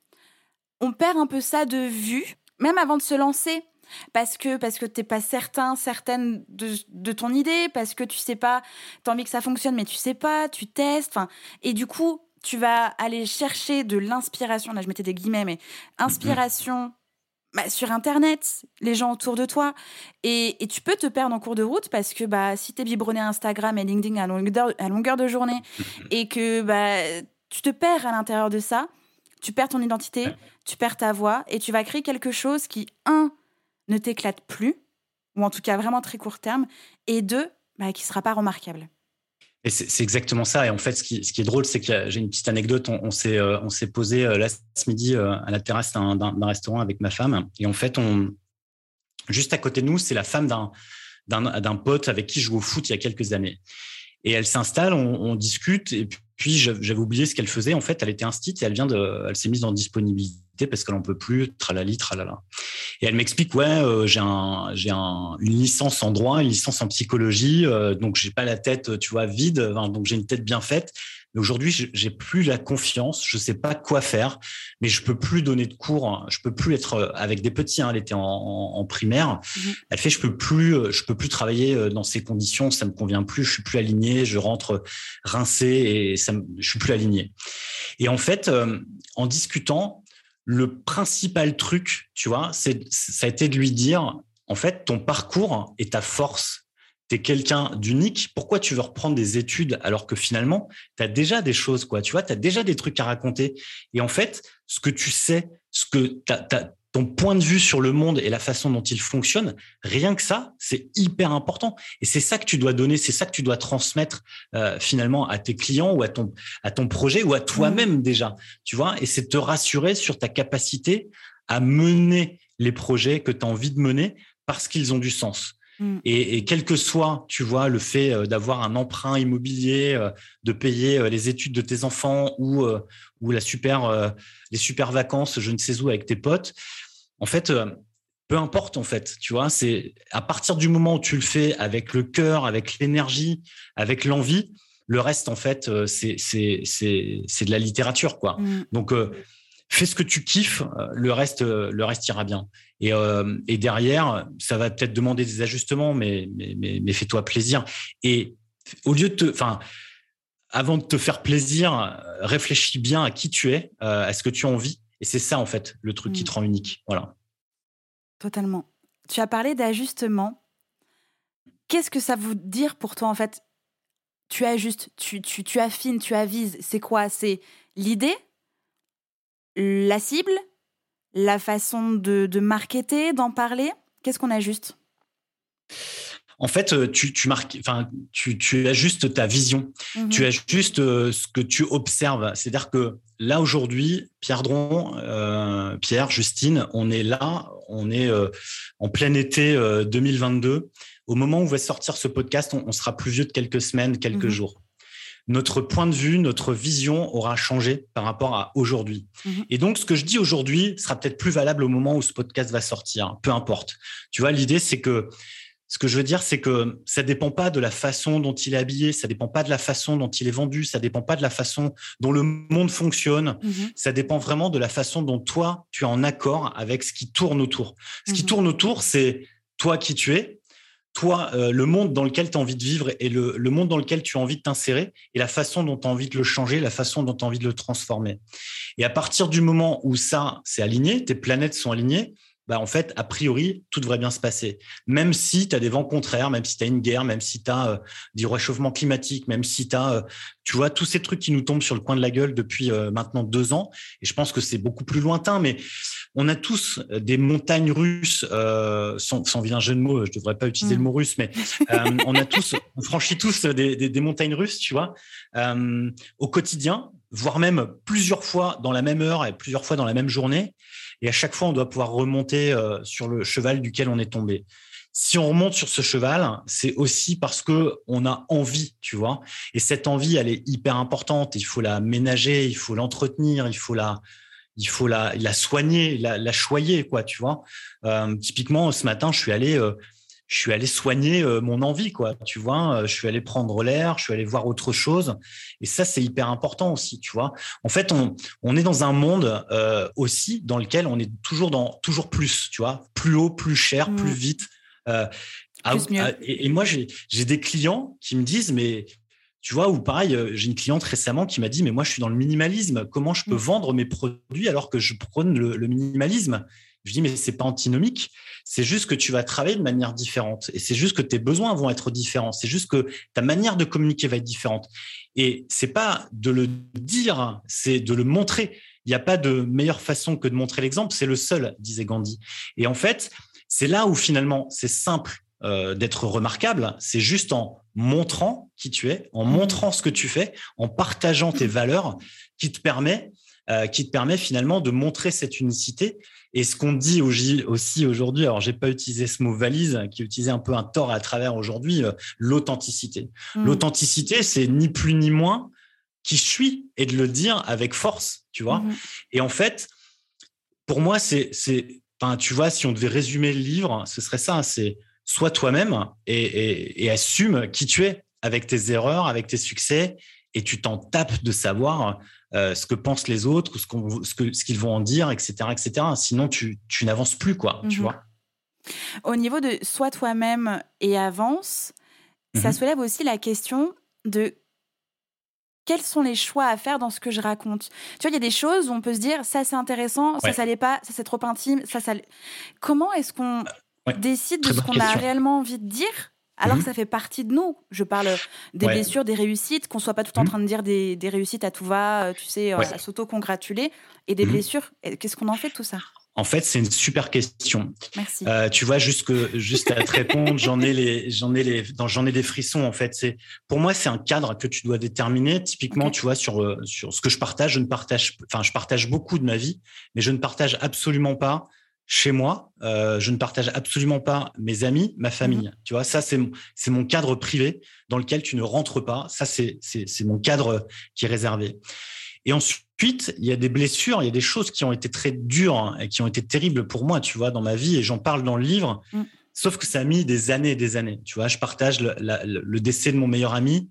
on perd un peu ça de vue, même avant de se lancer parce que parce que t'es pas certain, certaine de, ton idée, parce que tu sais pas, t'as envie que ça fonctionne, mais tu sais pas, tu testes, et du coup, tu vas aller chercher de l'inspiration. Là, je mettais des guillemets, mais inspiration. Bah, sur Internet, les gens autour de toi. Et, tu peux te perdre en cours de route parce que bah, si tu es biberonné à Instagram et LinkedIn à longueur, à longueur de journée et que bah, tu te perds à l'intérieur de ça, tu perds ton identité, tu perds ta voix et tu vas créer quelque chose qui, un, ne t'éclate plus, ou en tout cas vraiment très court terme, et deux, bah, qui ne sera pas remarquable. Et c'est exactement ça. Et en fait, ce qui, ce qui est drôle, c'est que j'ai une petite anecdote. On, euh, on s'est posé euh, là ce midi euh, à la terrasse d'un restaurant avec ma femme. Et en fait, on, juste à côté de nous, c'est la femme d'un pote avec qui je joue au foot il y a quelques années. Et elle s'installe, on, on, discute. Et puis, j'avais oublié ce qu'elle faisait. En fait, elle était instite et elle vient elle s'est mise en disponibilité parce qu'elle n'en peut plus, tralala. Et elle m'explique, ouais, euh, j'ai un, j'ai un, une licence en droit, une licence en psychologie, euh, donc j'ai pas la tête, tu vois, vide, donc j'ai une tête bien faite. Mais aujourd'hui, j'ai plus la confiance, je sais pas quoi faire, mais je peux plus donner de cours, hein. je peux plus être euh, avec des petits. Hein, elle était en, en, primaire. Mmh. Elle fait, je peux plus, euh, je peux plus travailler dans ces conditions, ça me convient plus, je suis plus aligné, je rentre rincé et ça, je suis plus aligné. Et en fait, en discutant, le principal truc, tu vois, c'est, ça a été de lui dire, en fait, ton parcours est ta force. Tu es quelqu'un d'unique. Pourquoi tu veux reprendre des études alors que finalement, tu as déjà des choses, quoi. Tu vois, tu as déjà des trucs à raconter. Et en fait, ce que tu sais, ce que tu ton point de vue sur le monde et la façon dont il fonctionne, rien que ça, c'est hyper important. Et c'est ça que tu dois donner, c'est ça que tu dois transmettre euh, finalement à tes clients ou à ton à ton projet ou à toi-même mmh. déjà, tu vois. Et c'est te rassurer sur ta capacité à mener les projets que tu as envie de mener parce qu'ils ont du sens. Mmh. Et, quel que soit, tu vois, le fait euh, d'avoir un emprunt immobilier, euh, de payer les études de tes enfants ou, ou la super, les super vacances, je ne sais où, avec tes potes, en fait, euh, peu importe en fait, tu vois, c'est à partir du moment où tu le fais avec le cœur, avec l'énergie, avec l'envie, le reste en fait, euh, c'est c'est de la littérature quoi. Mm. Donc euh, fais ce que tu kiffes, le reste le reste ira bien. Et, et derrière, ça va peut-être demander des ajustements, mais mais, mais, fais-toi plaisir. Et au lieu de te, enfin avant de te faire plaisir, réfléchis bien à qui tu es, à ce que tu as envie et c'est ça, en fait, le truc qui te mm. rend unique. Voilà. Totalement. Tu as parlé d'ajustement. Qu'est-ce que ça veut dire pour toi, en fait? Tu ajustes, tu, tu, tu affines, tu avises. C'est quoi? C'est l'idée, la cible, la façon de, de marketer, d'en parler? Qu'est-ce qu'on ajuste? En fait, euh, tu, tu marques, enfin, tu, tu ajustes ta vision, mhm. tu ajustes euh, ce que tu observes. C'est-à-dire que là aujourd'hui, Pierre Dron, euh, Pierre, Justine, on est là, on est en plein été 2022. Au moment où va sortir ce podcast, on, sera plus vieux de quelques semaines, quelques mhm. jours. Notre point de vue, notre vision aura changé par rapport à aujourd'hui. Mhm. Et donc, ce que je dis aujourd'hui sera peut-être plus valable au moment où ce podcast va sortir, peu importe. Tu vois, l'idée, c'est que ce que je veux dire, c'est que ça dépend pas de la façon dont il est habillé, ça dépend pas de la façon dont il est vendu, ça dépend pas de la façon dont le monde fonctionne. Mhm. Ça dépend vraiment de la façon dont toi, tu es en accord avec ce qui tourne autour. Ce qui mhm. tourne autour, c'est toi qui tu es, toi, euh, le monde dans lequel tu as envie de vivre et le, le, monde dans lequel tu as envie de t'insérer et la façon dont tu as envie de le changer, la façon dont tu as envie de le transformer. Et à partir du moment où ça, c'est aligné, tes planètes sont alignées, bah, en fait, a priori, tout devrait bien se passer. Même si tu as des vents contraires, même si tu as une guerre, même si tu as euh, du réchauffement climatique, même si tu as, euh, tu vois, tous ces trucs qui nous tombent sur le coin de la gueule depuis euh, maintenant deux ans. Et je pense que c'est beaucoup plus lointain, mais on a tous des montagnes russes, sans, sans vilain jeu de mots, je devrais pas utiliser le mot russe, mais on a tous, on franchit tous des, des, des montagnes russes, tu vois, au quotidien, voire même plusieurs fois dans la même heure et plusieurs fois dans la même journée. Et à chaque fois, on doit pouvoir remonter euh, sur le cheval duquel on est tombé. Si on remonte sur ce cheval, c'est aussi parce que on a envie, tu vois. Et cette envie, elle est hyper importante. Il faut la ménager, il faut l'entretenir, il faut la, il faut la, la soigner, la, la choyer, quoi, tu vois. Euh, typiquement, ce matin, je suis allé euh, je suis allé soigner euh, mon envie, quoi. Tu vois, euh, je suis allé prendre l'air, je suis allé voir autre chose. Et ça, c'est hyper important aussi, tu vois. En fait, on, on est dans un monde euh, aussi dans lequel on est toujours dans toujours plus, tu vois, plus haut, plus cher, mmh. plus vite. Euh, plus mieux. et, moi, j'ai des clients qui me disent, mais tu vois, ou pareil, j'ai une cliente récemment qui m'a dit, mais moi, je suis dans le minimalisme. Comment je peux mmh. vendre mes produits alors que je prône le, le minimalisme? Je dis, mais c'est pas antinomique. C'est juste que tu vas travailler de manière différente. Et c'est juste que tes besoins vont être différents. C'est juste que ta manière de communiquer va être différente. Et c'est pas de le dire, c'est de le montrer. Il n'y a pas de meilleure façon que de montrer l'exemple. C'est le seul, disait Gandhi. Et en fait, c'est là où finalement c'est simple euh, d'être remarquable. C'est juste en montrant qui tu es, en mmh. montrant ce que tu fais, en partageant tes valeurs, qui te permet, euh, qui te permet finalement de montrer cette unicité et ce qu'on dit aussi aujourd'hui, alors j'ai pas utilisé ce mot valise, qui utilisait un peu un tort à travers aujourd'hui, euh, l'authenticité. Hmm. L'authenticité, c'est ni plus ni moins qui je suis et de le dire avec force, tu vois. Hmm. Et en fait, pour moi, c'est, c'est, enfin, tu vois, si on devait résumer le livre, ce serait ça, c'est sois toi-même et, et, et assume qui tu es avec tes erreurs, avec tes succès, et tu t'en tapes de savoir euh, ce que pensent les autres, ce, qu'on, ce, que, ce qu'ils vont en dire, etc. etc. Sinon, tu, tu n'avances plus, quoi, tu mhm. vois. Au niveau de sois toi-même et avance, ça mhm. soulève aussi la question de quels sont les choix à faire dans ce que je raconte Tu vois, il y a des choses où on peut se dire ça c'est intéressant, ça ça l'est pas, ça c'est trop intime, ça ça. Comment est-ce qu'on décide de ce qu'on a réellement envie de dire alors que mhm. ça fait partie de nous. Je parle des blessures, des réussites, qu'on soit pas tout en mhm. train de dire des, réussites à tout va, euh, tu sais, euh, à s'auto-congratuler, et des mhm. blessures. Qu'est-ce qu'on en fait de tout ça? En fait, c'est une super question. Merci. Euh, tu vois, juste juste à te répondre, j'en ai les, j'en ai les, j'en ai des frissons. En fait, c'est pour moi, c'est un cadre que tu dois déterminer. Typiquement, tu vois, sur sur ce que je partage, je ne partage, enfin, je partage beaucoup de ma vie, mais je ne partage absolument pas chez moi, euh, je ne partage absolument pas mes amis, ma famille. Mhm. Tu vois, ça c'est c'est mon cadre privé dans lequel tu ne rentres pas. Ça c'est c'est mon cadre qui est réservé. Et ensuite, il y a des blessures, il y a des choses qui ont été très dures hein, et qui ont été terribles pour moi, tu vois, dans ma vie. Et j'en parle dans le livre. Mm. Sauf que ça a mis des années et des années. Tu vois, je partage le, le décès de mon meilleur ami.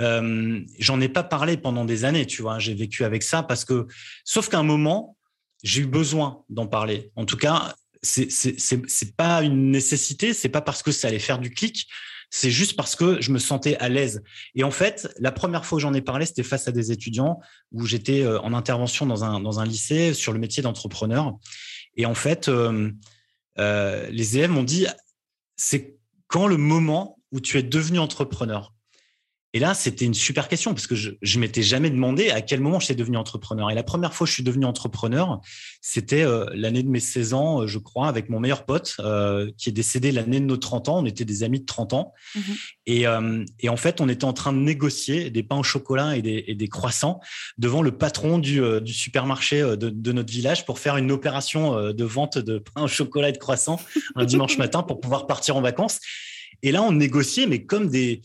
Euh, j'en ai pas parlé pendant des années, tu vois. J'ai vécu avec ça parce que, sauf qu'à un moment, j'ai eu besoin d'en parler. En tout cas, c'est c'est pas une nécessité, c'est pas parce que ça allait faire du clic, c'est juste parce que je me sentais à l'aise. Et en fait, la première fois que j'en ai parlé, c'était face à des étudiants où j'étais euh, en intervention dans un dans un lycée sur le métier d'entrepreneur. Et en fait, euh, euh, les élèves m'ont dit c'est quand le moment où tu es devenu entrepreneur? Et là, c'était une super question parce que je, je m'étais jamais demandé à quel moment je suis devenu entrepreneur. Et la première fois que je suis devenu entrepreneur, c'était euh, l'année de mes 16 ans, euh, je crois, avec mon meilleur pote euh, qui est décédé l'année de nos 30 ans. On était des amis de 30 ans. Mhm. Et, et, en fait, on était en train de négocier des pains au chocolat et des, et des croissants devant le patron du, du supermarché de, de, notre village pour faire une opération de vente de pains au chocolat et de croissants un dimanche matin pour pouvoir partir en vacances. Et là, on négociait, mais comme des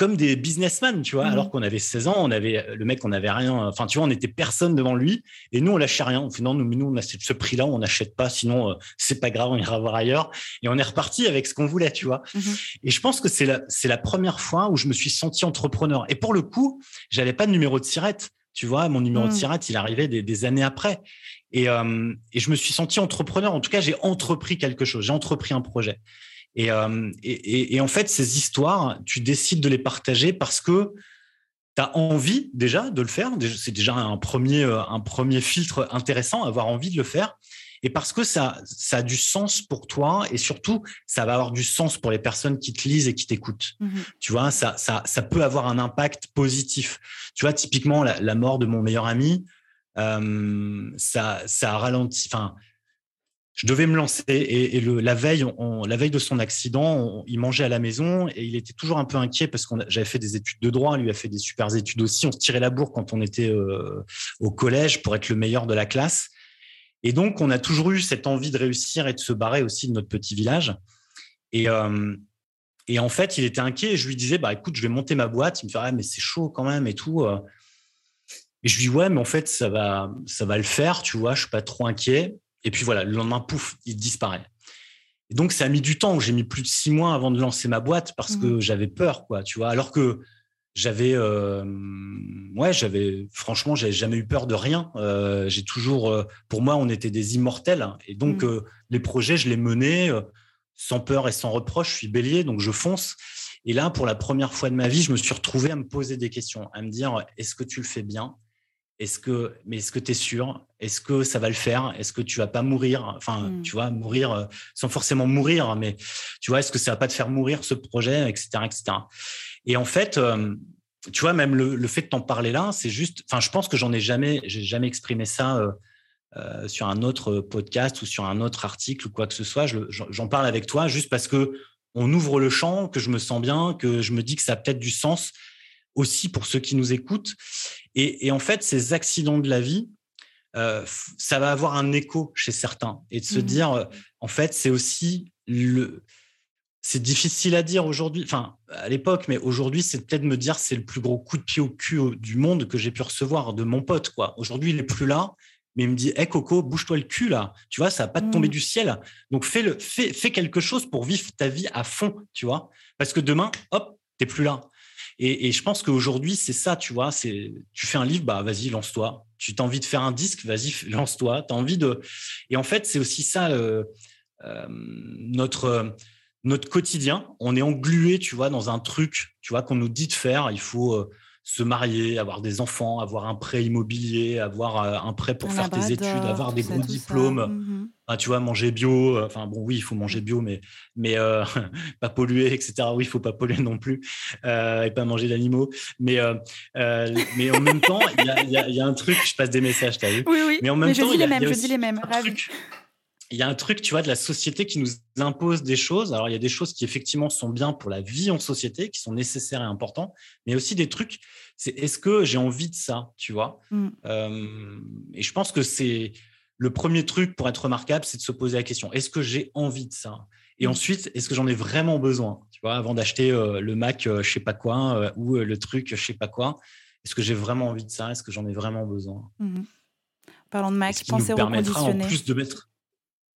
comme des businessmen, tu vois, Mhm. alors qu'on avait 16 ans, on avait le mec, on n'avait rien, enfin, tu vois, on n'était personne devant lui, et nous, on lâchait rien. On fait, non, nous, nous, on a ce prix-là, on n'achète pas, sinon, euh, c'est pas grave, on ira voir ailleurs. Et on est reparti avec ce qu'on voulait, tu vois. Mhm. Et je pense que c'est la, c'est la première fois où je me suis senti entrepreneur. Et pour le coup, j'avais pas de numéro de sirette. Tu vois, mon numéro de Mm. sirette, il arrivait des, des années après. Et, euh, et je me suis senti entrepreneur. En tout cas, j'ai entrepris quelque chose. J'ai entrepris un projet. Et, euh, et, et- et en fait, ces histoires, tu décides de les partager parce que tu as envie déjà de le faire. C'est déjà un premier, euh, un premier filtre intéressant, avoir envie de le faire. Et parce que ça, ça a du sens pour toi et surtout, ça va avoir du sens pour les personnes qui te lisent et qui t'écoutent. Mhm. Tu vois, ça, ça, ça peut avoir un impact positif. Tu vois, typiquement, la, la mort de mon meilleur ami, euh, ça, ça a ralenti. Enfin, je devais me lancer et, la veille, la veille de son accident, il mangeait à la maison et il était toujours un peu inquiet parce a- j'avais fait des études de droit, lui a fait des super études aussi. On se tirait la bourre quand on était euh, au collège pour être le meilleur de la classe. Et donc, on a toujours eu cette envie de réussir et de se barrer aussi de notre petit village. Et, euh, en fait, il était inquiet et je lui disais, bah écoute, je vais monter ma boîte. Il me fait, ah, mais c'est chaud quand même et tout. euh. Et je lui dis, ouais, mais en fait, ça va, ça va le faire, tu vois, je suis pas trop inquiet. Et puis voilà, le lendemain, pouf, il disparaît. Et donc, ça a mis du temps. J'ai mis plus de six mois avant de lancer ma boîte parce que j'avais peur, quoi, tu vois. Alors que j'avais, euh, ouais, j'avais, franchement, j'avais jamais eu peur de rien. Euh, j'ai toujours, euh, pour moi, on était des immortels. hein. Et donc, Mm. euh, les projets, je les menais sans peur et sans reproche. Je suis bélier, donc je fonce. Et là, pour la première fois de ma vie, je me suis retrouvé à me poser des questions, à me dire, est-ce que tu le fais bien? Est-ce que, mais est-ce que tu es sûr? Est-ce que ça va le faire? Est-ce que tu vas pas mourir? Enfin, Mm. tu vois, mourir euh, sans forcément mourir, mais tu vois, est-ce que ça va pas te faire mourir ce projet, etc., etc. Et en fait, euh, tu vois, même le, le fait de t'en parler là, c'est juste. Enfin, je pense que j'en ai jamais, j'ai jamais exprimé ça euh, euh, sur un autre podcast ou sur un autre article ou quoi que ce soit. Je- J'en j'en parle avec toi juste parce que on ouvre le champ, que je me sens bien, que je me dis que ça a peut-être du sens aussi pour ceux qui nous écoutent. Et, et en fait, ces accidents de la vie, euh, ça va avoir un écho chez certains. Et de se Mhm. dire, euh, en fait, c'est aussi le. C'est difficile à dire aujourd'hui, enfin à l'époque, mais aujourd'hui, c'est peut-être de me dire c'est le plus gros coup de pied au cul du monde que j'ai pu recevoir de mon pote. quoi. Aujourd'hui, il est plus là, mais il me dit Hé Coco, bouge-toi le cul là. Tu vois, ça va pas te tomber Mm. du ciel. Donc fais, le, fais, fais quelque chose pour vivre ta vie à fond, tu vois. Parce que demain, hop, t'es plus là. Et, je pense qu'aujourd'hui, c'est ça, tu vois. C'est, tu fais un livre, bah vas-y, lance-toi. Tu as envie de faire un disque, vas-y, lance-toi. Tu as envie de. Et en fait, c'est aussi ça euh, euh, notre notre quotidien. On est englué, tu vois, dans un truc, tu vois, qu'on nous dit de faire. Il faut euh, se marier, avoir des enfants, avoir un prêt immobilier, avoir euh, un prêt pour Un faire tes études, avoir des ça, gros diplômes. Ah, tu vois, manger bio. euh, Enfin, bon, oui, il faut manger bio, mais, mais euh, pas polluer, etc. Oui, il faut pas polluer non plus euh, et pas manger d'animaux. Mais, euh, mais en même temps, il y a, y y un truc, je passe des messages, t'as vu Oui, oui. Mais en même je temps, dis y a- les mêmes, je dis les mêmes. un Ravi. truc- il y a un truc, tu vois, de la société qui nous impose des choses. Alors, il y a des choses qui effectivement sont bien pour la vie en société, qui sont nécessaires et importantes, mais aussi des trucs. C'est est-ce que j'ai envie de ça, tu vois? Mm. Euh, Et je pense que c'est le premier truc pour être remarquable, c'est de se poser la question est-ce que j'ai envie de ça? Et Mm. ensuite, est-ce que j'en ai vraiment besoin Tu vois, avant d'acheter euh, le Mac, euh, je sais pas quoi, euh, ou le truc, je sais pas quoi? Est-ce que j'ai vraiment envie de ça? Est-ce que j'en ai vraiment besoin? Mhm. Parlant de Mac, pensez permettra en reconditionner. plus de mettre.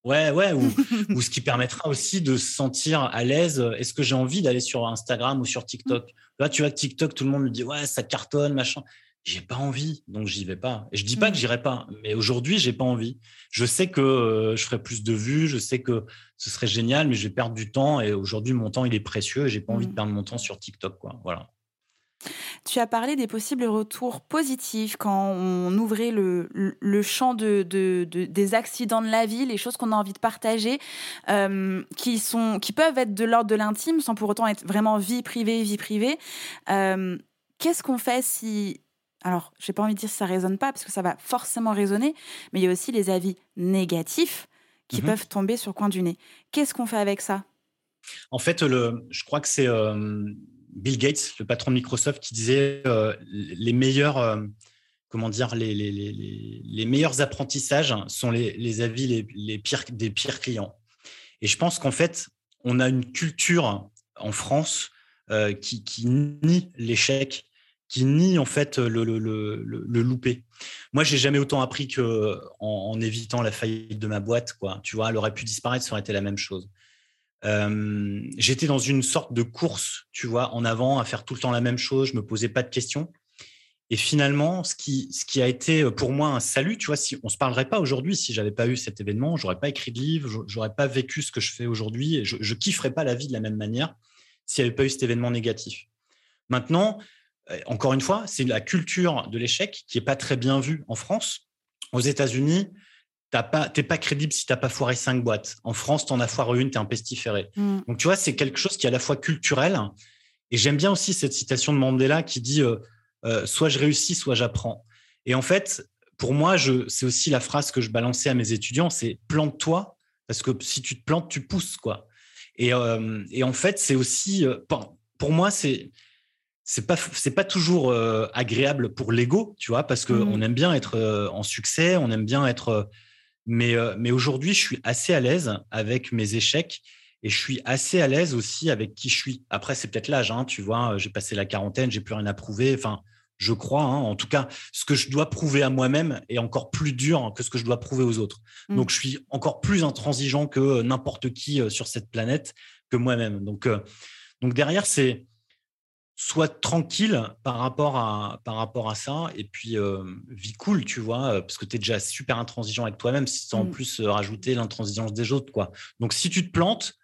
Ouais, ouais, ou, ou ce qui permettra aussi de se sentir à l'aise. Est-ce que j'ai envie d'aller sur Instagram ou sur TikTok? Là, tu vois, TikTok, tout le monde me dit ouais, ça cartonne, machin. J'ai pas envie, donc j'y vais pas. Et je dis pas Mm. que j'irai pas, mais aujourd'hui, j'ai pas envie. Je sais que euh, je ferai plus de vues, je sais que ce serait génial, mais je vais perdre du temps. Et aujourd'hui, mon temps, il est précieux et j'ai pas envie de Mm. perdre mon temps sur TikTok, quoi. Voilà. Tu as parlé des possibles retours positifs quand on ouvrait le, le- le champ de, de- de- des accidents de la vie, les choses qu'on a envie de partager, euh, qui, sont, qui peuvent être de l'ordre de l'intime sans pour autant être vraiment vie privée, vie privée. Euh, Qu'est-ce qu'on fait si... Alors, j'ai pas envie de dire si ça résonne pas, parce que ça va forcément résonner, mais il y a aussi les avis négatifs qui Mhm. peuvent tomber sur le coin du nez. Qu'est-ce qu'on fait avec ça? En fait, le, je crois que c'est euh, Bill Gates, le patron de Microsoft, qui disait euh, les meilleurs, euh, comment dire, les, les, les, meilleurs apprentissages sont les, avis les, pires, des pires clients. Et je pense qu'en fait, on a une culture en France qui, qui nie l'échec, qui nie en fait le, le, le, le louper. Moi, j'ai jamais autant appris que en, évitant la faillite de ma boîte. Quoi. Tu vois, elle aurait pu disparaître, ça aurait été la même chose. Euh, j'étais dans une sorte de course, tu vois, en avant, à faire tout le temps la même chose. Je me posais pas de questions. Et finalement, ce qui, ce qui a été pour moi un salut, tu vois, si on se parlerait pas aujourd'hui, si j'avais pas eu cet événement, j'aurais pas écrit de livre, j'aurais pas vécu ce que je fais aujourd'hui, je, je kifferais pas la vie de la même manière s'il n'y avait pas eu cet événement négatif. Maintenant, euh, encore une fois, c'est la culture de l'échec qui est pas très bien vue en France. Aux États-Unis, tu n'es pas crédible si tu n'as pas foiré cinq boîtes. En France, tu en as foiré une, tu es un pestiféré. Mm. Donc, tu vois, c'est quelque chose qui est à la fois culturel. Et j'aime bien aussi cette citation de Mandela qui dit euh, euh, soit je réussis, soit j'apprends. Et en fait, pour moi, c'est aussi la phrase que je balançais à mes étudiants c'est plante-toi, parce que si tu te plantes, tu pousses. quoi. Et, et en fait, c'est aussi, pour moi, c'est c'est pas c'est pas toujours euh, agréable pour l'ego, tu vois, parce qu'on mmh. aime bien être euh, en succès, on aime bien être. Euh, mais aujourd'hui, je suis assez à l'aise avec mes échecs et je suis assez à l'aise aussi avec qui je suis. Après, c'est peut-être l'âge, hein, tu vois. J'ai passé la quarantaine, j'ai plus rien à prouver. Enfin, je crois. Hein, en tout cas, ce que je dois prouver à moi-même est encore plus dur que ce que je dois prouver aux autres. Mmh. Donc, je suis encore plus intransigeant que n'importe qui sur cette planète que moi-même. Donc, donc derrière, c'est sois tranquille par rapport à, par rapport à ça et puis euh, vie cool, tu vois, euh, parce que tu es déjà super intransigeant avec toi-même, si tu en mmh. plus euh, rajouter l'intransigeance des autres, quoi. Donc, si tu te plantes,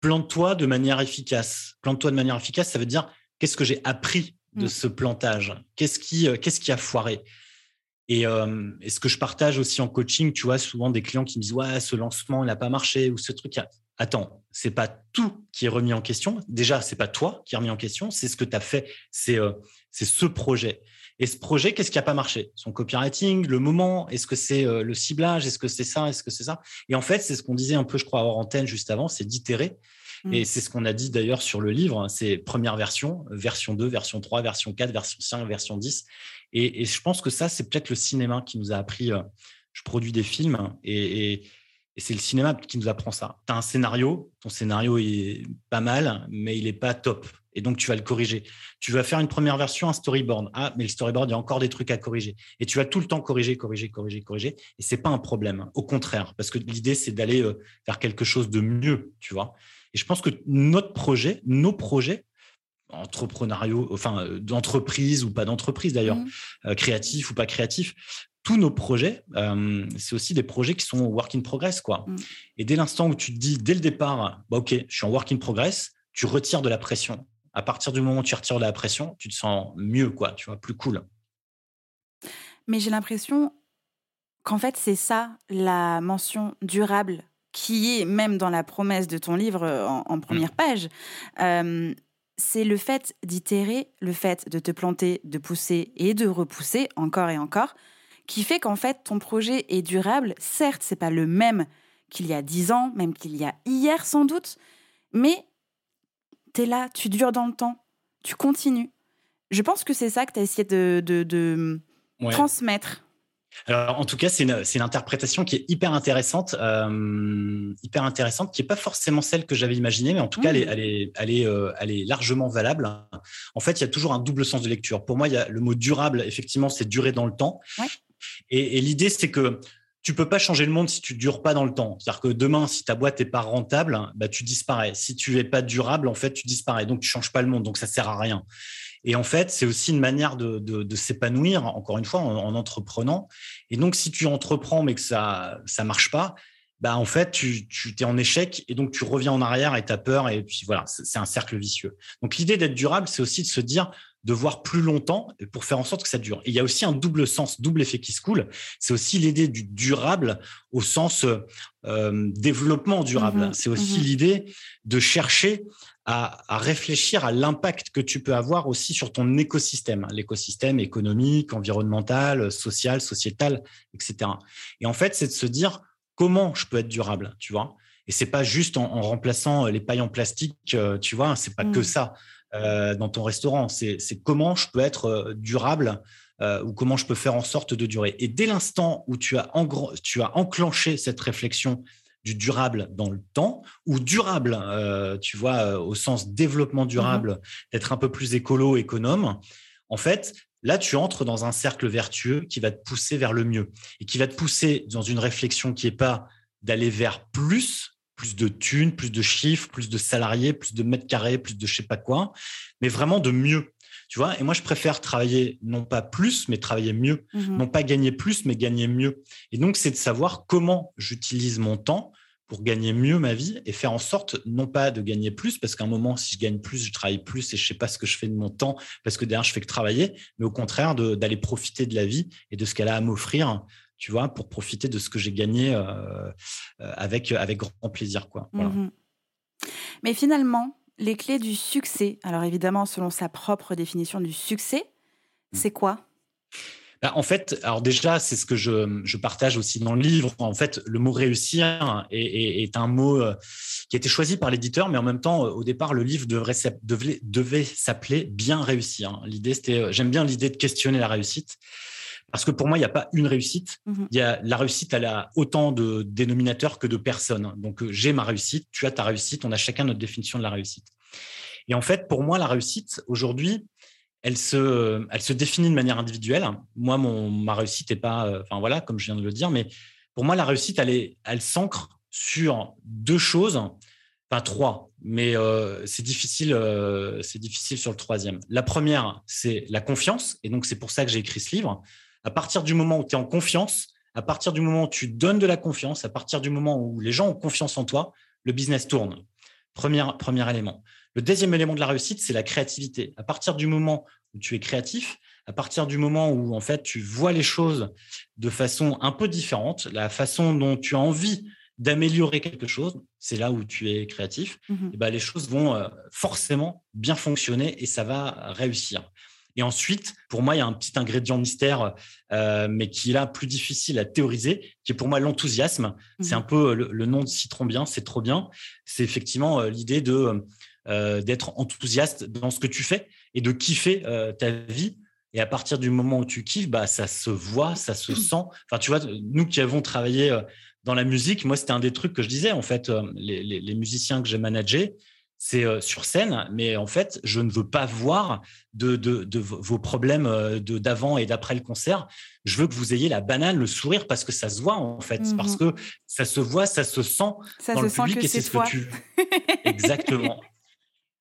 plante-toi de manière efficace. Plante-toi de manière efficace, ça veut dire qu'est-ce que j'ai appris de mmh. ce plantage? Qu'est-ce qui, qu'est-ce qui a foiré? Et, et, ce que je partage aussi en coaching, tu vois, souvent des clients qui me disent ouais, ce lancement n'a pas marché ou ce truc. Attends, c'est pas tout qui est remis en question. Déjà, c'est pas toi qui est remis en question, c'est ce que tu as fait, c'est euh, c'est ce projet. Et ce projet, qu'est-ce qui a pas marché? Son copywriting, le moment, est-ce que c'est euh, le ciblage, est-ce que c'est ça, est-ce que c'est ça? Et en fait, c'est ce qu'on disait un peu, je crois, hors antenne juste avant, c'est d'itérer. Mmh. Et c'est ce qu'on a dit d'ailleurs sur le livre, hein, c'est première version, version 2, version 3, version 4, version 5, version 10. Et, et je pense que ça, c'est peut-être le cinéma qui nous a appris. Euh, je produis des films et, et et c'est le cinéma qui nous apprend ça. Tu as un scénario, ton scénario est pas mal, mais il n'est pas top. Et donc, tu vas le corriger. Tu vas faire une première version, un storyboard. Ah, mais le storyboard, il y a encore des trucs à corriger. Et tu vas tout le temps corriger, corriger, corriger, corriger. Et c'est pas un problème. Au contraire, parce que l'idée, c'est d'aller euh, faire quelque chose de mieux, tu vois. Et je pense que notre projet, nos projets, entrepreneuriaux, enfin euh, d'entreprise ou pas d'entreprise d'ailleurs, mmh. euh, créatif ou pas créatif, tous nos projets, euh, c'est aussi des projets qui sont work in progress. Quoi. Mm. Et dès l'instant où tu te dis, dès le départ, bah, OK, je suis en work in progress, tu retires de la pression. À partir du moment où tu retires de la pression, tu te sens mieux, quoi, tu vois, plus cool. Mais j'ai l'impression qu'en fait, c'est ça, la mention durable, qui est même dans la promesse de ton livre euh, en, mm. première page. Euh, c'est le fait d'itérer, le fait de te planter, de pousser et de repousser encore et encore, qui fait qu'en fait ton projet est durable. Certes, c'est pas le même qu'il y a dix ans, même qu'il y a hier sans doute, mais tu es là, tu dures dans le temps, tu continues. Je pense que c'est ça que tu as essayé de, transmettre. Alors, en tout cas, c'est une, une, interprétation qui est hyper intéressante, euh, hyper intéressante, qui n'est pas forcément celle que j'avais imaginée, mais en tout cas, elle est, mmh. elle, est, elle, est, euh, elle est largement valable. En fait, il y a toujours un double sens de lecture. Pour moi, il y a le mot durable, effectivement, c'est durer dans le temps. Et, l'idée, c'est que tu peux pas changer le monde si tu dures pas dans le temps. C'est-à-dire que demain, si ta boîte est pas rentable, bah, tu disparais. Si tu es pas durable, en fait, tu disparais. Donc, tu changes pas le monde. Donc, ça sert à rien. Et en fait, c'est aussi une manière de, s'épanouir, encore une fois, en, entreprenant. Et donc, si tu entreprends mais que ça ça marche pas, bah en fait, tu, tu es en échec et donc tu reviens en arrière et tu as peur. Et puis voilà, c'est un cercle vicieux. Donc, l'idée d'être durable, c'est aussi de se dire, de voir plus longtemps pour faire en sorte que ça dure. Et il y a aussi un double sens, double effet qui se coule. C'est aussi l'idée du durable au sens euh, développement durable. Mmh c'est aussi mmh l'idée de chercher à, réfléchir à l'impact que tu peux avoir aussi sur ton écosystème, l'écosystème économique, environnemental, social, sociétal, etc. Et en fait, c'est de se dire comment je peux être durable, tu vois. Et c'est pas juste en, remplaçant les pailles en plastique, euh, tu vois, c'est pas que mmh. ça. Euh, dans ton restaurant. C'est comment je peux être euh, durable euh, ou comment je peux faire en sorte de durer. Et dès l'instant où tu as, tu as enclenché cette réflexion du durable dans le temps ou durable, euh, tu vois, au sens développement Mmh durable, d'être un peu plus écolo, économe, en fait, là, tu entres dans un cercle vertueux qui va te pousser vers le mieux et qui va te pousser dans une réflexion qui n'est pas d'aller vers plus, plus de thunes, plus de chiffres, plus de salariés, plus de mètres carrés, plus de je sais pas quoi, mais vraiment de mieux. Tu vois, et moi, je préfère travailler non pas plus, mais travailler mieux. Mhm. Non pas gagner plus, mais gagner mieux. Et donc, c'est de savoir comment j'utilise mon temps pour gagner mieux ma vie et faire en sorte, non pas de gagner plus, parce qu'à un moment, si je gagne plus, je travaille plus et je sais pas ce que je fais de mon temps, parce que derrière, je fais que travailler, mais au contraire, d'aller profiter de la vie et de ce qu'elle a à m'offrir, tu vois, pour profiter de ce que j'ai gagné euh, euh, avec, avec grand plaisir, quoi. Voilà. Mhm. Mais finalement, les clés du succès, alors évidemment selon sa propre définition du succès, Mmh. c'est quoi? Bah, en fait, alors déjà, c'est ce que je, je partage aussi dans le livre. En fait, le mot réussir est, est- est un mot euh, qui a été choisi par l'éditeur, mais en même temps, au départ, le livre devrait, devait, devait s'appeler Bien réussir. L'idée, c'était, j'aime bien l'idée de questionner la réussite. Parce que pour moi, il n'y a pas une réussite. Mhm. Il y a la réussite, elle a autant de dénominateurs que de personnes. Donc, euh, j'ai ma réussite, tu as ta réussite, on a chacun notre définition de la réussite. Et en fait, pour moi, la réussite aujourd'hui, elle se, elle se définit de manière individuelle. Moi, mon, ma réussite n'est pas, euh, enfin voilà, comme je viens de le dire, mais pour moi, la réussite, elle, est, elle s'ancre sur deux choses, enfin trois, mais euh, c'est difficile, euh, c'est difficile sur le troisième. La première, c'est la confiance, et donc c'est pour ça que j'ai écrit ce livre. À partir du moment où tu es en confiance, à partir du moment où tu donnes de la confiance, à partir du moment où les gens ont confiance en toi, le business tourne. Premier, premier élément. Le deuxième élément de la réussite, c'est la créativité. À partir du moment où tu es créatif, à partir du moment où en fait tu vois les choses de façon un peu différente, la façon dont tu as envie d'améliorer quelque chose, c'est là où tu es créatif. Mhm. Et ben, les choses vont euh, forcément bien fonctionner et ça va réussir. Et ensuite, pour moi, il y a un petit ingrédient mystère, euh, mais qui est là plus difficile à théoriser, qui est pour moi l'enthousiasme. C'est Mhm. un peu le, le nom de Citron bien, c'est trop bien. C'est effectivement euh, l'idée de euh, d'être enthousiaste dans ce que tu fais et de kiffer euh, ta vie. Et à partir du moment où tu kiffes, bah, ça se voit, ça se sent. Enfin, tu vois, nous qui avons travaillé euh, dans la musique, moi, c'était un des trucs que je disais, en fait, euh, les, les, les musiciens que j'ai managés, c'est euh, sur scène, mais en fait, je ne veux pas voir de, de, de vos problèmes euh, de d'avant et d'après le concert. Je veux que vous ayez la banane, le sourire, parce que ça se voit, en fait, Mhm. parce que ça se voit, ça se sent Ça dans se le sent public que et c'est c'est ce toi. que tu exactement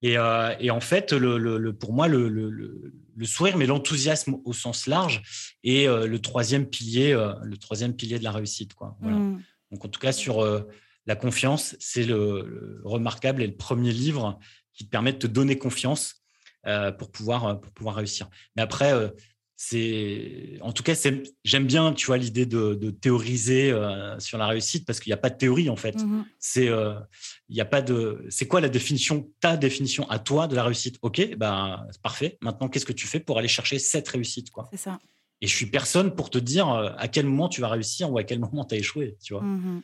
et, euh, et en fait le, le, le- pour moi le, sourire mais l'enthousiasme au sens large est euh, le troisième pilier le troisième pilier de la réussite quoi voilà. Mhm. donc en tout cas sur la confiance c'est le, le remarquable et le premier livre qui te permet de te donner confiance euh, pour pouvoir pour pouvoir réussir mais après euh, c'est en tout cas j'aime bien tu vois l'idée de, de théoriser euh, sur la réussite parce qu'il n'y a pas de théorie en fait Mhm. c'est euh, il y a pas de c'est quoi la définition ta définition à toi de la réussite? Ok ben c'est parfait maintenant qu'est-ce que tu fais pour aller chercher cette réussite quoi? C'est ça. et je suis personne pour te dire euh, à quel moment tu vas réussir ou à quel moment tu as échoué tu vois? Mhm.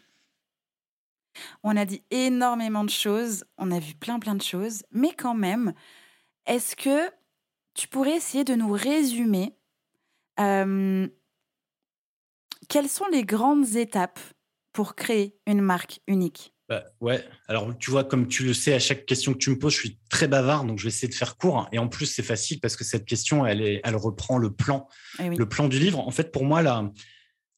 On a dit énormément de choses, on a vu plein plein de choses, mais quand même, est-ce que tu pourrais essayer de nous résumer euh, quelles sont les grandes étapes pour créer une marque unique? Bah, ouais alors tu vois comme tu le sais à chaque question que tu me poses je suis très bavard donc je vais essayer de faire court et en plus c'est facile parce que cette question elle est elle reprend le plan Eh oui. le plan du livre. En fait, pour moi, la,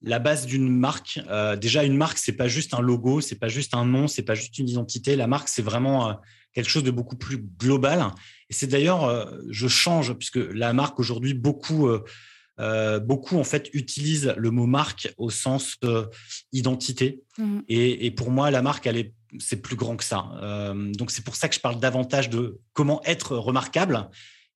la base d'une marque, euh, déjà une marque, c'est pas juste un logo, c'est pas juste un nom, c'est pas juste une identité. La marque, c'est vraiment euh, quelque chose de beaucoup plus global. Et c'est d'ailleurs, euh, je change puisque la marque aujourd'hui, beaucoup, beaucoup en fait utilisent le mot marque au sens identité. Mhm. Et, et pour moi, la marque, elle est, c'est plus grand que ça. Donc c'est pour ça que je parle davantage de comment être remarquable.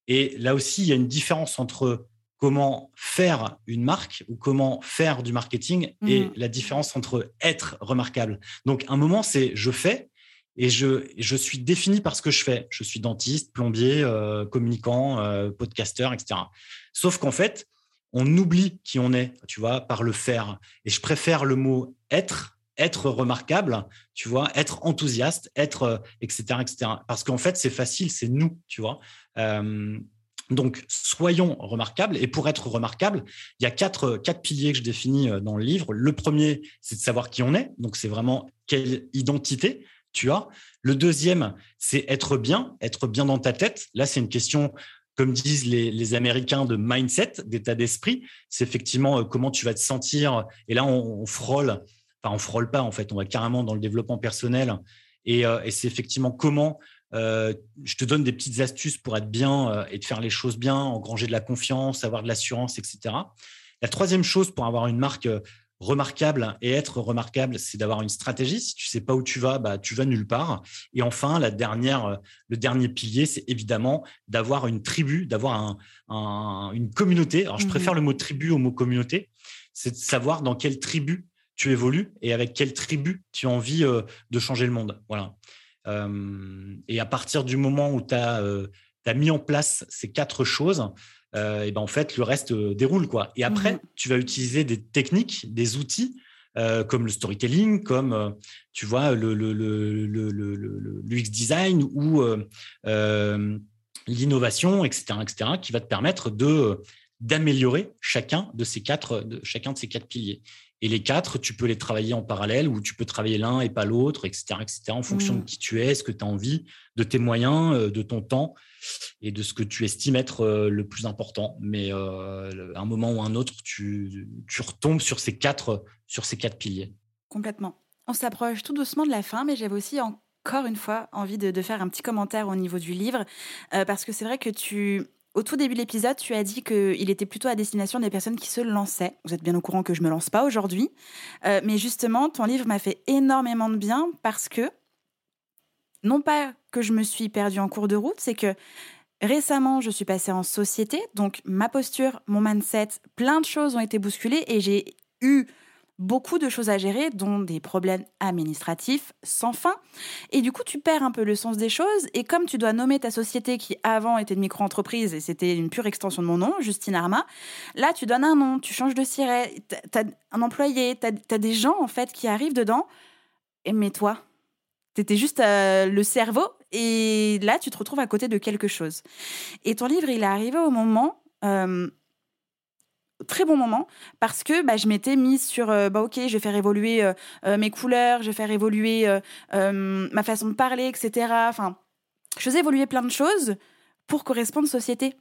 Et là aussi, il y a une différence entre comment faire une marque ou comment faire du marketing et Mhm. la différence entre être remarquable. Donc, un moment, c'est je fais et je, je suis défini par ce que je fais. Je suis dentiste, plombier, euh, communicant, euh, podcasteur, etc. Sauf qu'en fait, on oublie qui on est, tu vois, par le faire. Et je préfère le mot être, être remarquable, tu vois, être enthousiaste, être, euh, etc., etc. Parce qu'en fait, c'est facile, c'est nous, tu vois. Euh, Donc, soyons remarquables. Et pour être remarquable, il y a quatre, quatre piliers que je définis dans le livre. Le premier, c'est de savoir qui on est. Donc, c'est vraiment quelle identité tu as. Le deuxième, c'est être bien, être bien dans ta tête. Là, c'est une question, comme disent les, Américains, de mindset, d'état d'esprit. C'est effectivement euh, comment tu vas te sentir. Et là, on, frôle, enfin, on frôle pas, en fait, on va carrément dans le développement personnel. Et, euh, c'est effectivement comment euh, je te donne des petites astuces pour être bien et de faire les choses bien, engranger de la confiance, avoir de l'assurance, etc. La troisième chose pour avoir une marque remarquable et être remarquable, c'est d'avoir une stratégie. Si tu sais pas où tu vas, bah, tu vas nulle part. Et enfin, la dernière, le dernier pilier, c'est évidemment d'avoir une tribu, d'avoir un, une communauté. Alors, je mmh préfère le mot tribu au mot communauté. C'est de savoir dans quelle tribu tu évolues et avec quelle tribu tu as envie euh, de changer le monde. Voilà. Euh, et à partir du moment où tu as, euh, as, mis en place ces quatre choses, euh, et ben en fait le reste euh, déroule quoi. Et après, mmh tu vas utiliser des techniques, des outils euh, comme le storytelling, comme tu vois le, le, le, le l'UX design ou l'innovation, etc., etc., qui va te permettre de d'améliorer chacun de ces quatre, de chacun de ces quatre piliers. Et les quatre, tu peux les travailler en parallèle ou tu peux travailler l'un et pas l'autre, etc., etc., en fonction de mmh. qui tu es, ce que tu as envie, de tes moyens, de ton temps et de ce que tu estimes être euh, le plus important. Mais euh, à un moment ou un autre, tu, retombes sur ces, quatre, sur ces quatre piliers. Complètement. On s'approche tout doucement de la fin, mais j'avais aussi encore une fois envie de, faire un petit commentaire au niveau du livre, euh, parce que c'est vrai que tu... Au tout début de l'épisode, tu as dit qu'il était plutôt à destination des personnes qui se lançaient. Vous êtes bien au courant que je me lance pas aujourd'hui. mais justement, ton livre m'a fait énormément de bien parce que non pas que je me suis perdue en cours de route, c'est que récemment, je suis passée en société, donc ma posture, mon mindset, plein de choses ont été bousculées et j'ai eu beaucoup de choses à gérer, dont des problèmes administratifs sans fin. Et du coup, tu perds un peu le sens des choses. Et comme tu dois nommer ta société qui avant était une micro-entreprise et c'était une pure extension de mon nom, Justine Arma, là, tu donnes un nom, tu changes de siret, tu as un employé, tu as, des gens en fait qui arrivent dedans. Et mais toi, c'était juste euh, le cerveau et là, tu te retrouves à côté de quelque chose. Et ton livre, il est arrivé au moment, euh, très bon moment, parce que bah, je m'étais mise sur, euh, bah, ok, je vais faire évoluer mes couleurs, je vais faire évoluer ma façon de parler, etc. Enfin, je faisais évoluer plein de choses pour correspondre société.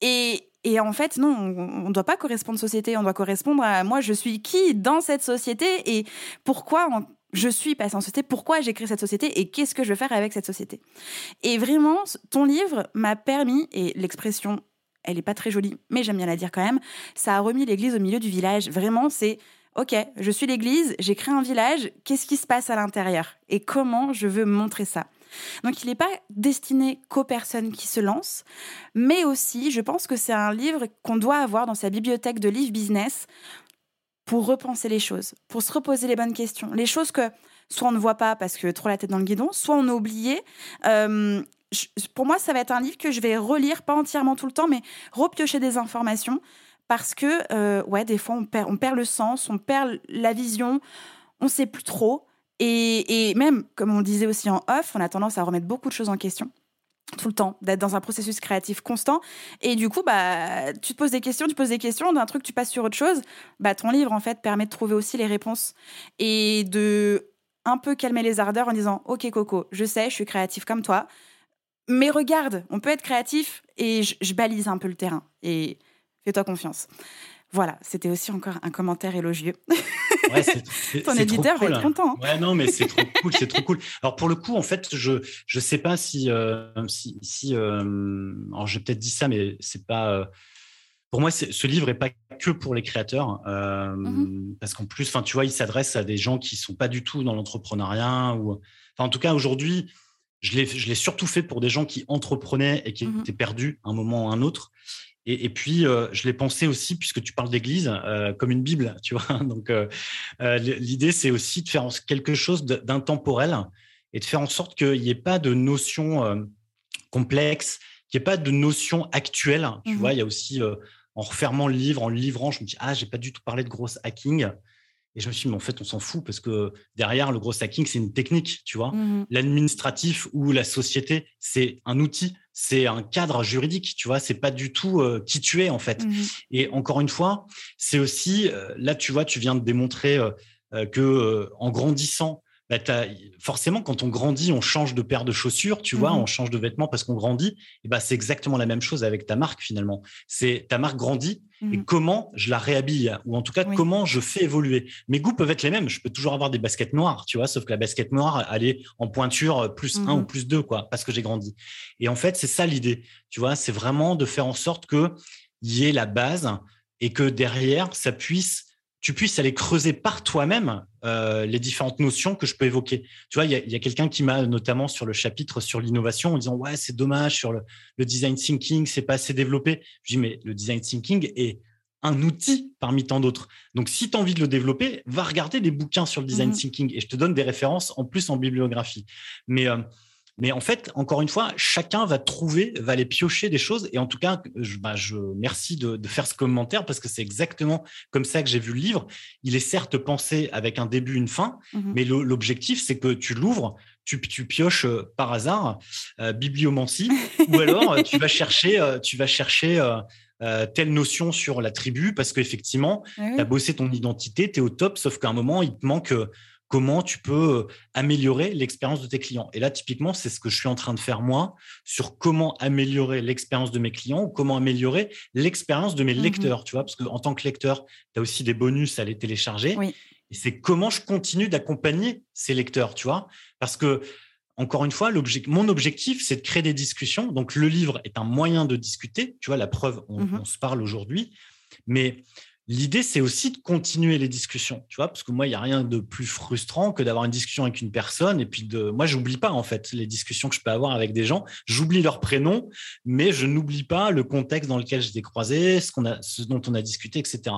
Et, et en fait, non, on ne doit pas correspondre société, on doit correspondre à moi, je suis qui dans cette société et pourquoi je suis passée en société, pourquoi j'ai créé cette société et qu'est-ce que je veux faire avec cette société. Et vraiment, ton livre m'a permis, et l'expression, elle n'est pas très jolie, mais j'aime bien la dire quand même, ça a remis l'église au milieu du village. Vraiment, c'est, ok, je suis l'église, j'ai créé un village, qu'est-ce qui se passe à l'intérieur? Et comment je veux montrer ça? Donc il n'est pas destiné qu'aux personnes qui se lancent, mais aussi, je pense que c'est un livre qu'on doit avoir dans sa bibliothèque de livres business pour repenser les choses, pour se reposer les bonnes questions. Les choses que soit on ne voit pas parce que trop la tête dans le guidon, soit on a oublié. Euh, pour moi, ça va être un livre que je vais relire, pas entièrement tout le temps, mais repiocher des informations parce que, euh, ouais, des fois, on perd, le sens, on perd la vision, on sait plus trop. Et, et même, comme on disait aussi en off, on a tendance à remettre beaucoup de choses en question tout le temps, d'être dans un processus créatif constant. Et du coup, bah, tu te poses des questions, tu poses des questions, d'un truc, tu passes sur autre chose. Bah, ton livre, en fait, permet de trouver aussi les réponses et de un peu calmer les ardeurs en disant Ok, Coco, je sais, je suis créatif comme toi, mais regarde, on peut être créatif et je balise un peu le terrain. Et fais-toi confiance. Voilà, c'était aussi encore un commentaire élogieux. Ouais, Ton éditeur va être content. Hein. Ouais, non, mais c'est trop cool, c'est trop cool. Alors pour le coup, en fait, je je sais pas si euh, si, si euh, alors j'ai peut-être dit ça, mais c'est pas. Euh, pour moi, ce livre est pas que pour les créateurs, mm-hmm. parce qu'en plus, enfin, tu vois, il s'adresse à des gens qui sont pas du tout dans l'entrepreneuriat ou, en tout cas, aujourd'hui, je l'ai surtout fait pour des gens qui entreprenaient et qui mm-hmm. étaient perdus à un moment ou à un autre. Et, puis, euh, je l'ai pensé aussi, puisque tu parles d'église, euh, comme une Bible, tu vois. Donc, euh, l'idée, c'est aussi de faire quelque chose d'intemporel et de faire en sorte qu'il n'y ait pas de notion complexe, qu'il n'y ait pas de notion actuelle. Tu mmh vois, il y a aussi, en refermant le livre, en le livrant, je me dis, ah, j'ai pas du tout parlé de gros hacking. Et je me suis dit, mais en fait, on s'en fout parce que derrière, le gros hacking, c'est une technique, tu vois. Mhm. L'administratif ou la société, c'est un outil, c'est un cadre juridique, tu vois. C'est pas du tout euh, qui tu es, en fait. Mhm. Et encore une fois, c'est aussi, euh, là, tu vois, tu viens de démontrer euh, que en grandissant, bah, forcément, quand on grandit, on change de paire de chaussures, tu vois, Mhm. on change de vêtements parce qu'on grandit. Et bah, c'est exactement la même chose avec ta marque, finalement. C'est ta marque grandit et Mhm. comment je la réhabille? Ou en tout cas Oui. comment je fais évoluer? Mes goûts peuvent être les mêmes. Je peux toujours avoir des baskets noires, tu vois, sauf que la basket noire, elle est en pointure euh, plus un ou plus deux, quoi, parce que j'ai grandi. Et en fait, c'est ça l'idée, tu vois, c'est vraiment de faire en sorte que y ait la base et que derrière, ça puisse, tu puisses aller creuser par toi-même euh, les différentes notions que je peux évoquer. Tu vois, il y a, il y a quelqu'un qui m'a notamment sur le chapitre sur l'innovation en disant ouais c'est dommage sur le, le design thinking c'est pas assez développé. Je dis mais le design thinking est un outil parmi tant d'autres. Donc si tu as envie de le développer, va regarder des bouquins sur le design Mhm. thinking et je te donne des références en plus en bibliographie. Mais euh, mais en fait, encore une fois, chacun va trouver, va aller piocher des choses. Et en tout cas, je, bah, je merci de, de faire ce commentaire parce que c'est exactement comme ça que j'ai vu le livre. Il est certes pensé avec un début, une fin, Mhm. mais l'objectif, c'est que tu l'ouvres, tu, tu pioches euh, par hasard euh, bibliomancie, ou alors euh, tu vas chercher, euh, tu vas chercher telle notion sur la tribu parce qu'effectivement, Ouais, tu as bossé ton identité, tu es au top, sauf qu'à un moment, il te manque comment tu peux euh, améliorer l'expérience de tes clients. Et là, typiquement, c'est ce que je suis en train de faire moi sur comment améliorer l'expérience de mes clients ou comment améliorer l'expérience de mes Mhm. lecteurs, tu vois, parce qu'en tant que lecteur, tu as aussi des bonus à les télécharger. Oui. Et c'est comment je continue d'accompagner ces lecteurs, tu vois, parce que encore une fois, mon objectif, c'est de créer des discussions. Donc, le livre est un moyen de discuter. Tu vois, la preuve, on, Mhm. on se parle aujourd'hui. Mais l'idée, c'est aussi de continuer les discussions. Tu vois, parce que moi, il n'y a rien de plus frustrant que d'avoir une discussion avec une personne. Et puis, de, moi, j'oublie pas, en fait, les discussions que je peux avoir avec des gens. J'oublie leur prénom, mais je n'oublie pas le contexte dans lequel j'étais croisé, ce, qu'on a, ce dont on a discuté, etc.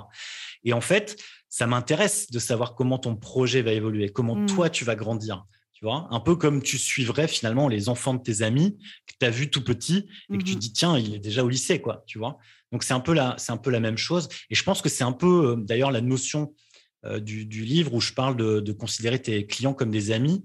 Et en fait, ça m'intéresse de savoir comment ton projet va évoluer, comment Mm. toi, tu vas grandir. Tu vois, un peu comme tu suivrais finalement les enfants de tes amis que tu as vus tout petit et que tu Mhm. te dis tiens, il est déjà au lycée quoi, tu vois. Donc c'est un peu la c'est un peu la même chose et je pense que c'est un peu euh, d'ailleurs la notion euh, du, du livre où je parle de, de considérer tes clients comme des amis.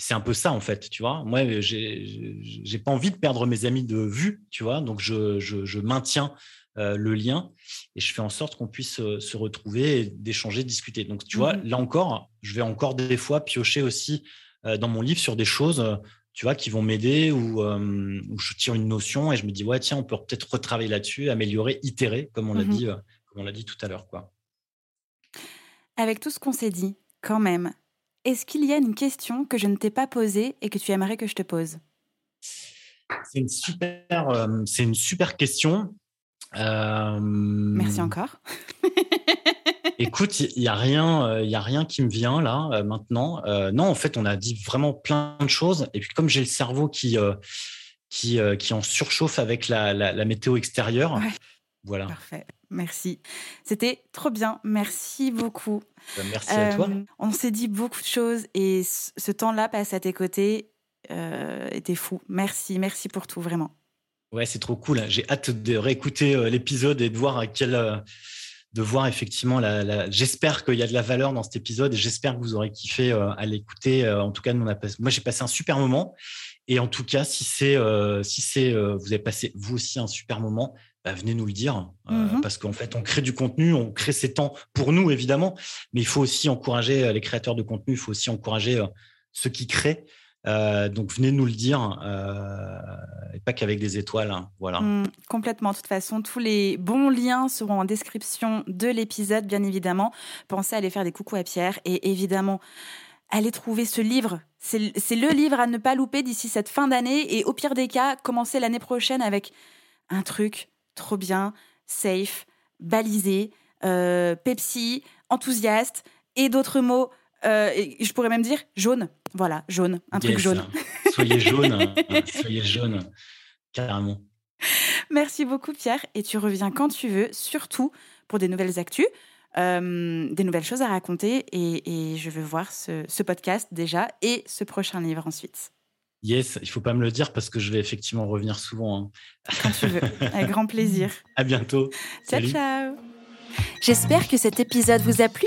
C'est un peu ça en fait, tu vois. Moi, j'ai pas envie de perdre mes amis de vue, tu vois. Donc je, je, je maintiens euh, le lien et je fais en sorte qu'on puisse se retrouver, et d'échanger, discuter. Donc tu vois, Mhm. là encore, je vais encore des fois piocher aussi dans mon livre sur des choses, tu vois, qui vont m'aider ou euh, où je tire une notion et je me dis ouais tiens, on peut peut-être retravailler là-dessus, améliorer, itérer, comme on l'a Mhm. dit, euh, comme on l'a dit tout à l'heure, quoi. Avec tout ce qu'on s'est dit, quand même, est-ce qu'il y a une question que je ne t'ai pas posée et que tu aimerais que je te pose? C'est une super, euh, c'est une super question. Merci encore. Écoute, il y a rien, euh, y a rien qui me vient là euh, maintenant. Euh, non, en fait, on a dit vraiment plein de choses. Et puis comme j'ai le cerveau qui euh, qui qui en surchauffe avec la, la, la météo extérieure, Ouais. voilà. Parfait. Merci. C'était trop bien. Merci beaucoup. Bah, merci à toi. On s'est dit beaucoup de choses et ce temps-là passé à tes côtés était fou. Merci, merci pour tout, vraiment. Ouais, c'est trop cool. J'ai hâte de réécouter l'épisode et de voir à quel, de voir effectivement la. la- J'espère qu'il y a de la valeur dans cet épisode et j'espère que vous aurez kiffé euh, à l'écouter. Euh, en tout cas, nous, on a pas- moi, j'ai passé un super moment. Et en tout cas, si c'est, euh, si c'est, vous avez passé vous aussi un super moment, bah, venez nous le dire Mhm. parce qu'en fait, on crée du contenu, on crée ces temps pour nous évidemment, mais il faut aussi encourager les créateurs de contenu, il faut aussi encourager ceux qui créent. Euh, donc venez nous le dire euh, et pas qu'avec des étoiles. hein, voilà. Mm, complètement. De toute façon, tous les bons liens seront en description de l'épisode, bien évidemment. Pensez à aller faire des coucous à Pierre et évidemment, allez trouver ce livre. C'est le livre à ne pas louper d'ici cette fin d'année et au pire des cas, commencer l'année prochaine avec un truc trop bien, safe, balisé, euh, Pepsi, enthousiaste et d'autres mots. Euh, et je pourrais même dire jaune. Voilà, jaune. Un truc jaune. Soyez jaune, soyez jaune, carrément. Merci beaucoup Pierre et tu reviens quand tu veux, surtout pour des nouvelles actus, euh, des nouvelles choses à raconter et, et je veux voir ce, ce podcast déjà et ce prochain livre ensuite. Yes, il faut pas me le dire parce que je vais effectivement revenir souvent. hein. Quand tu veux, avec grand plaisir. À bientôt. Ciao Salut. ciao J'espère que cet épisode vous a plu.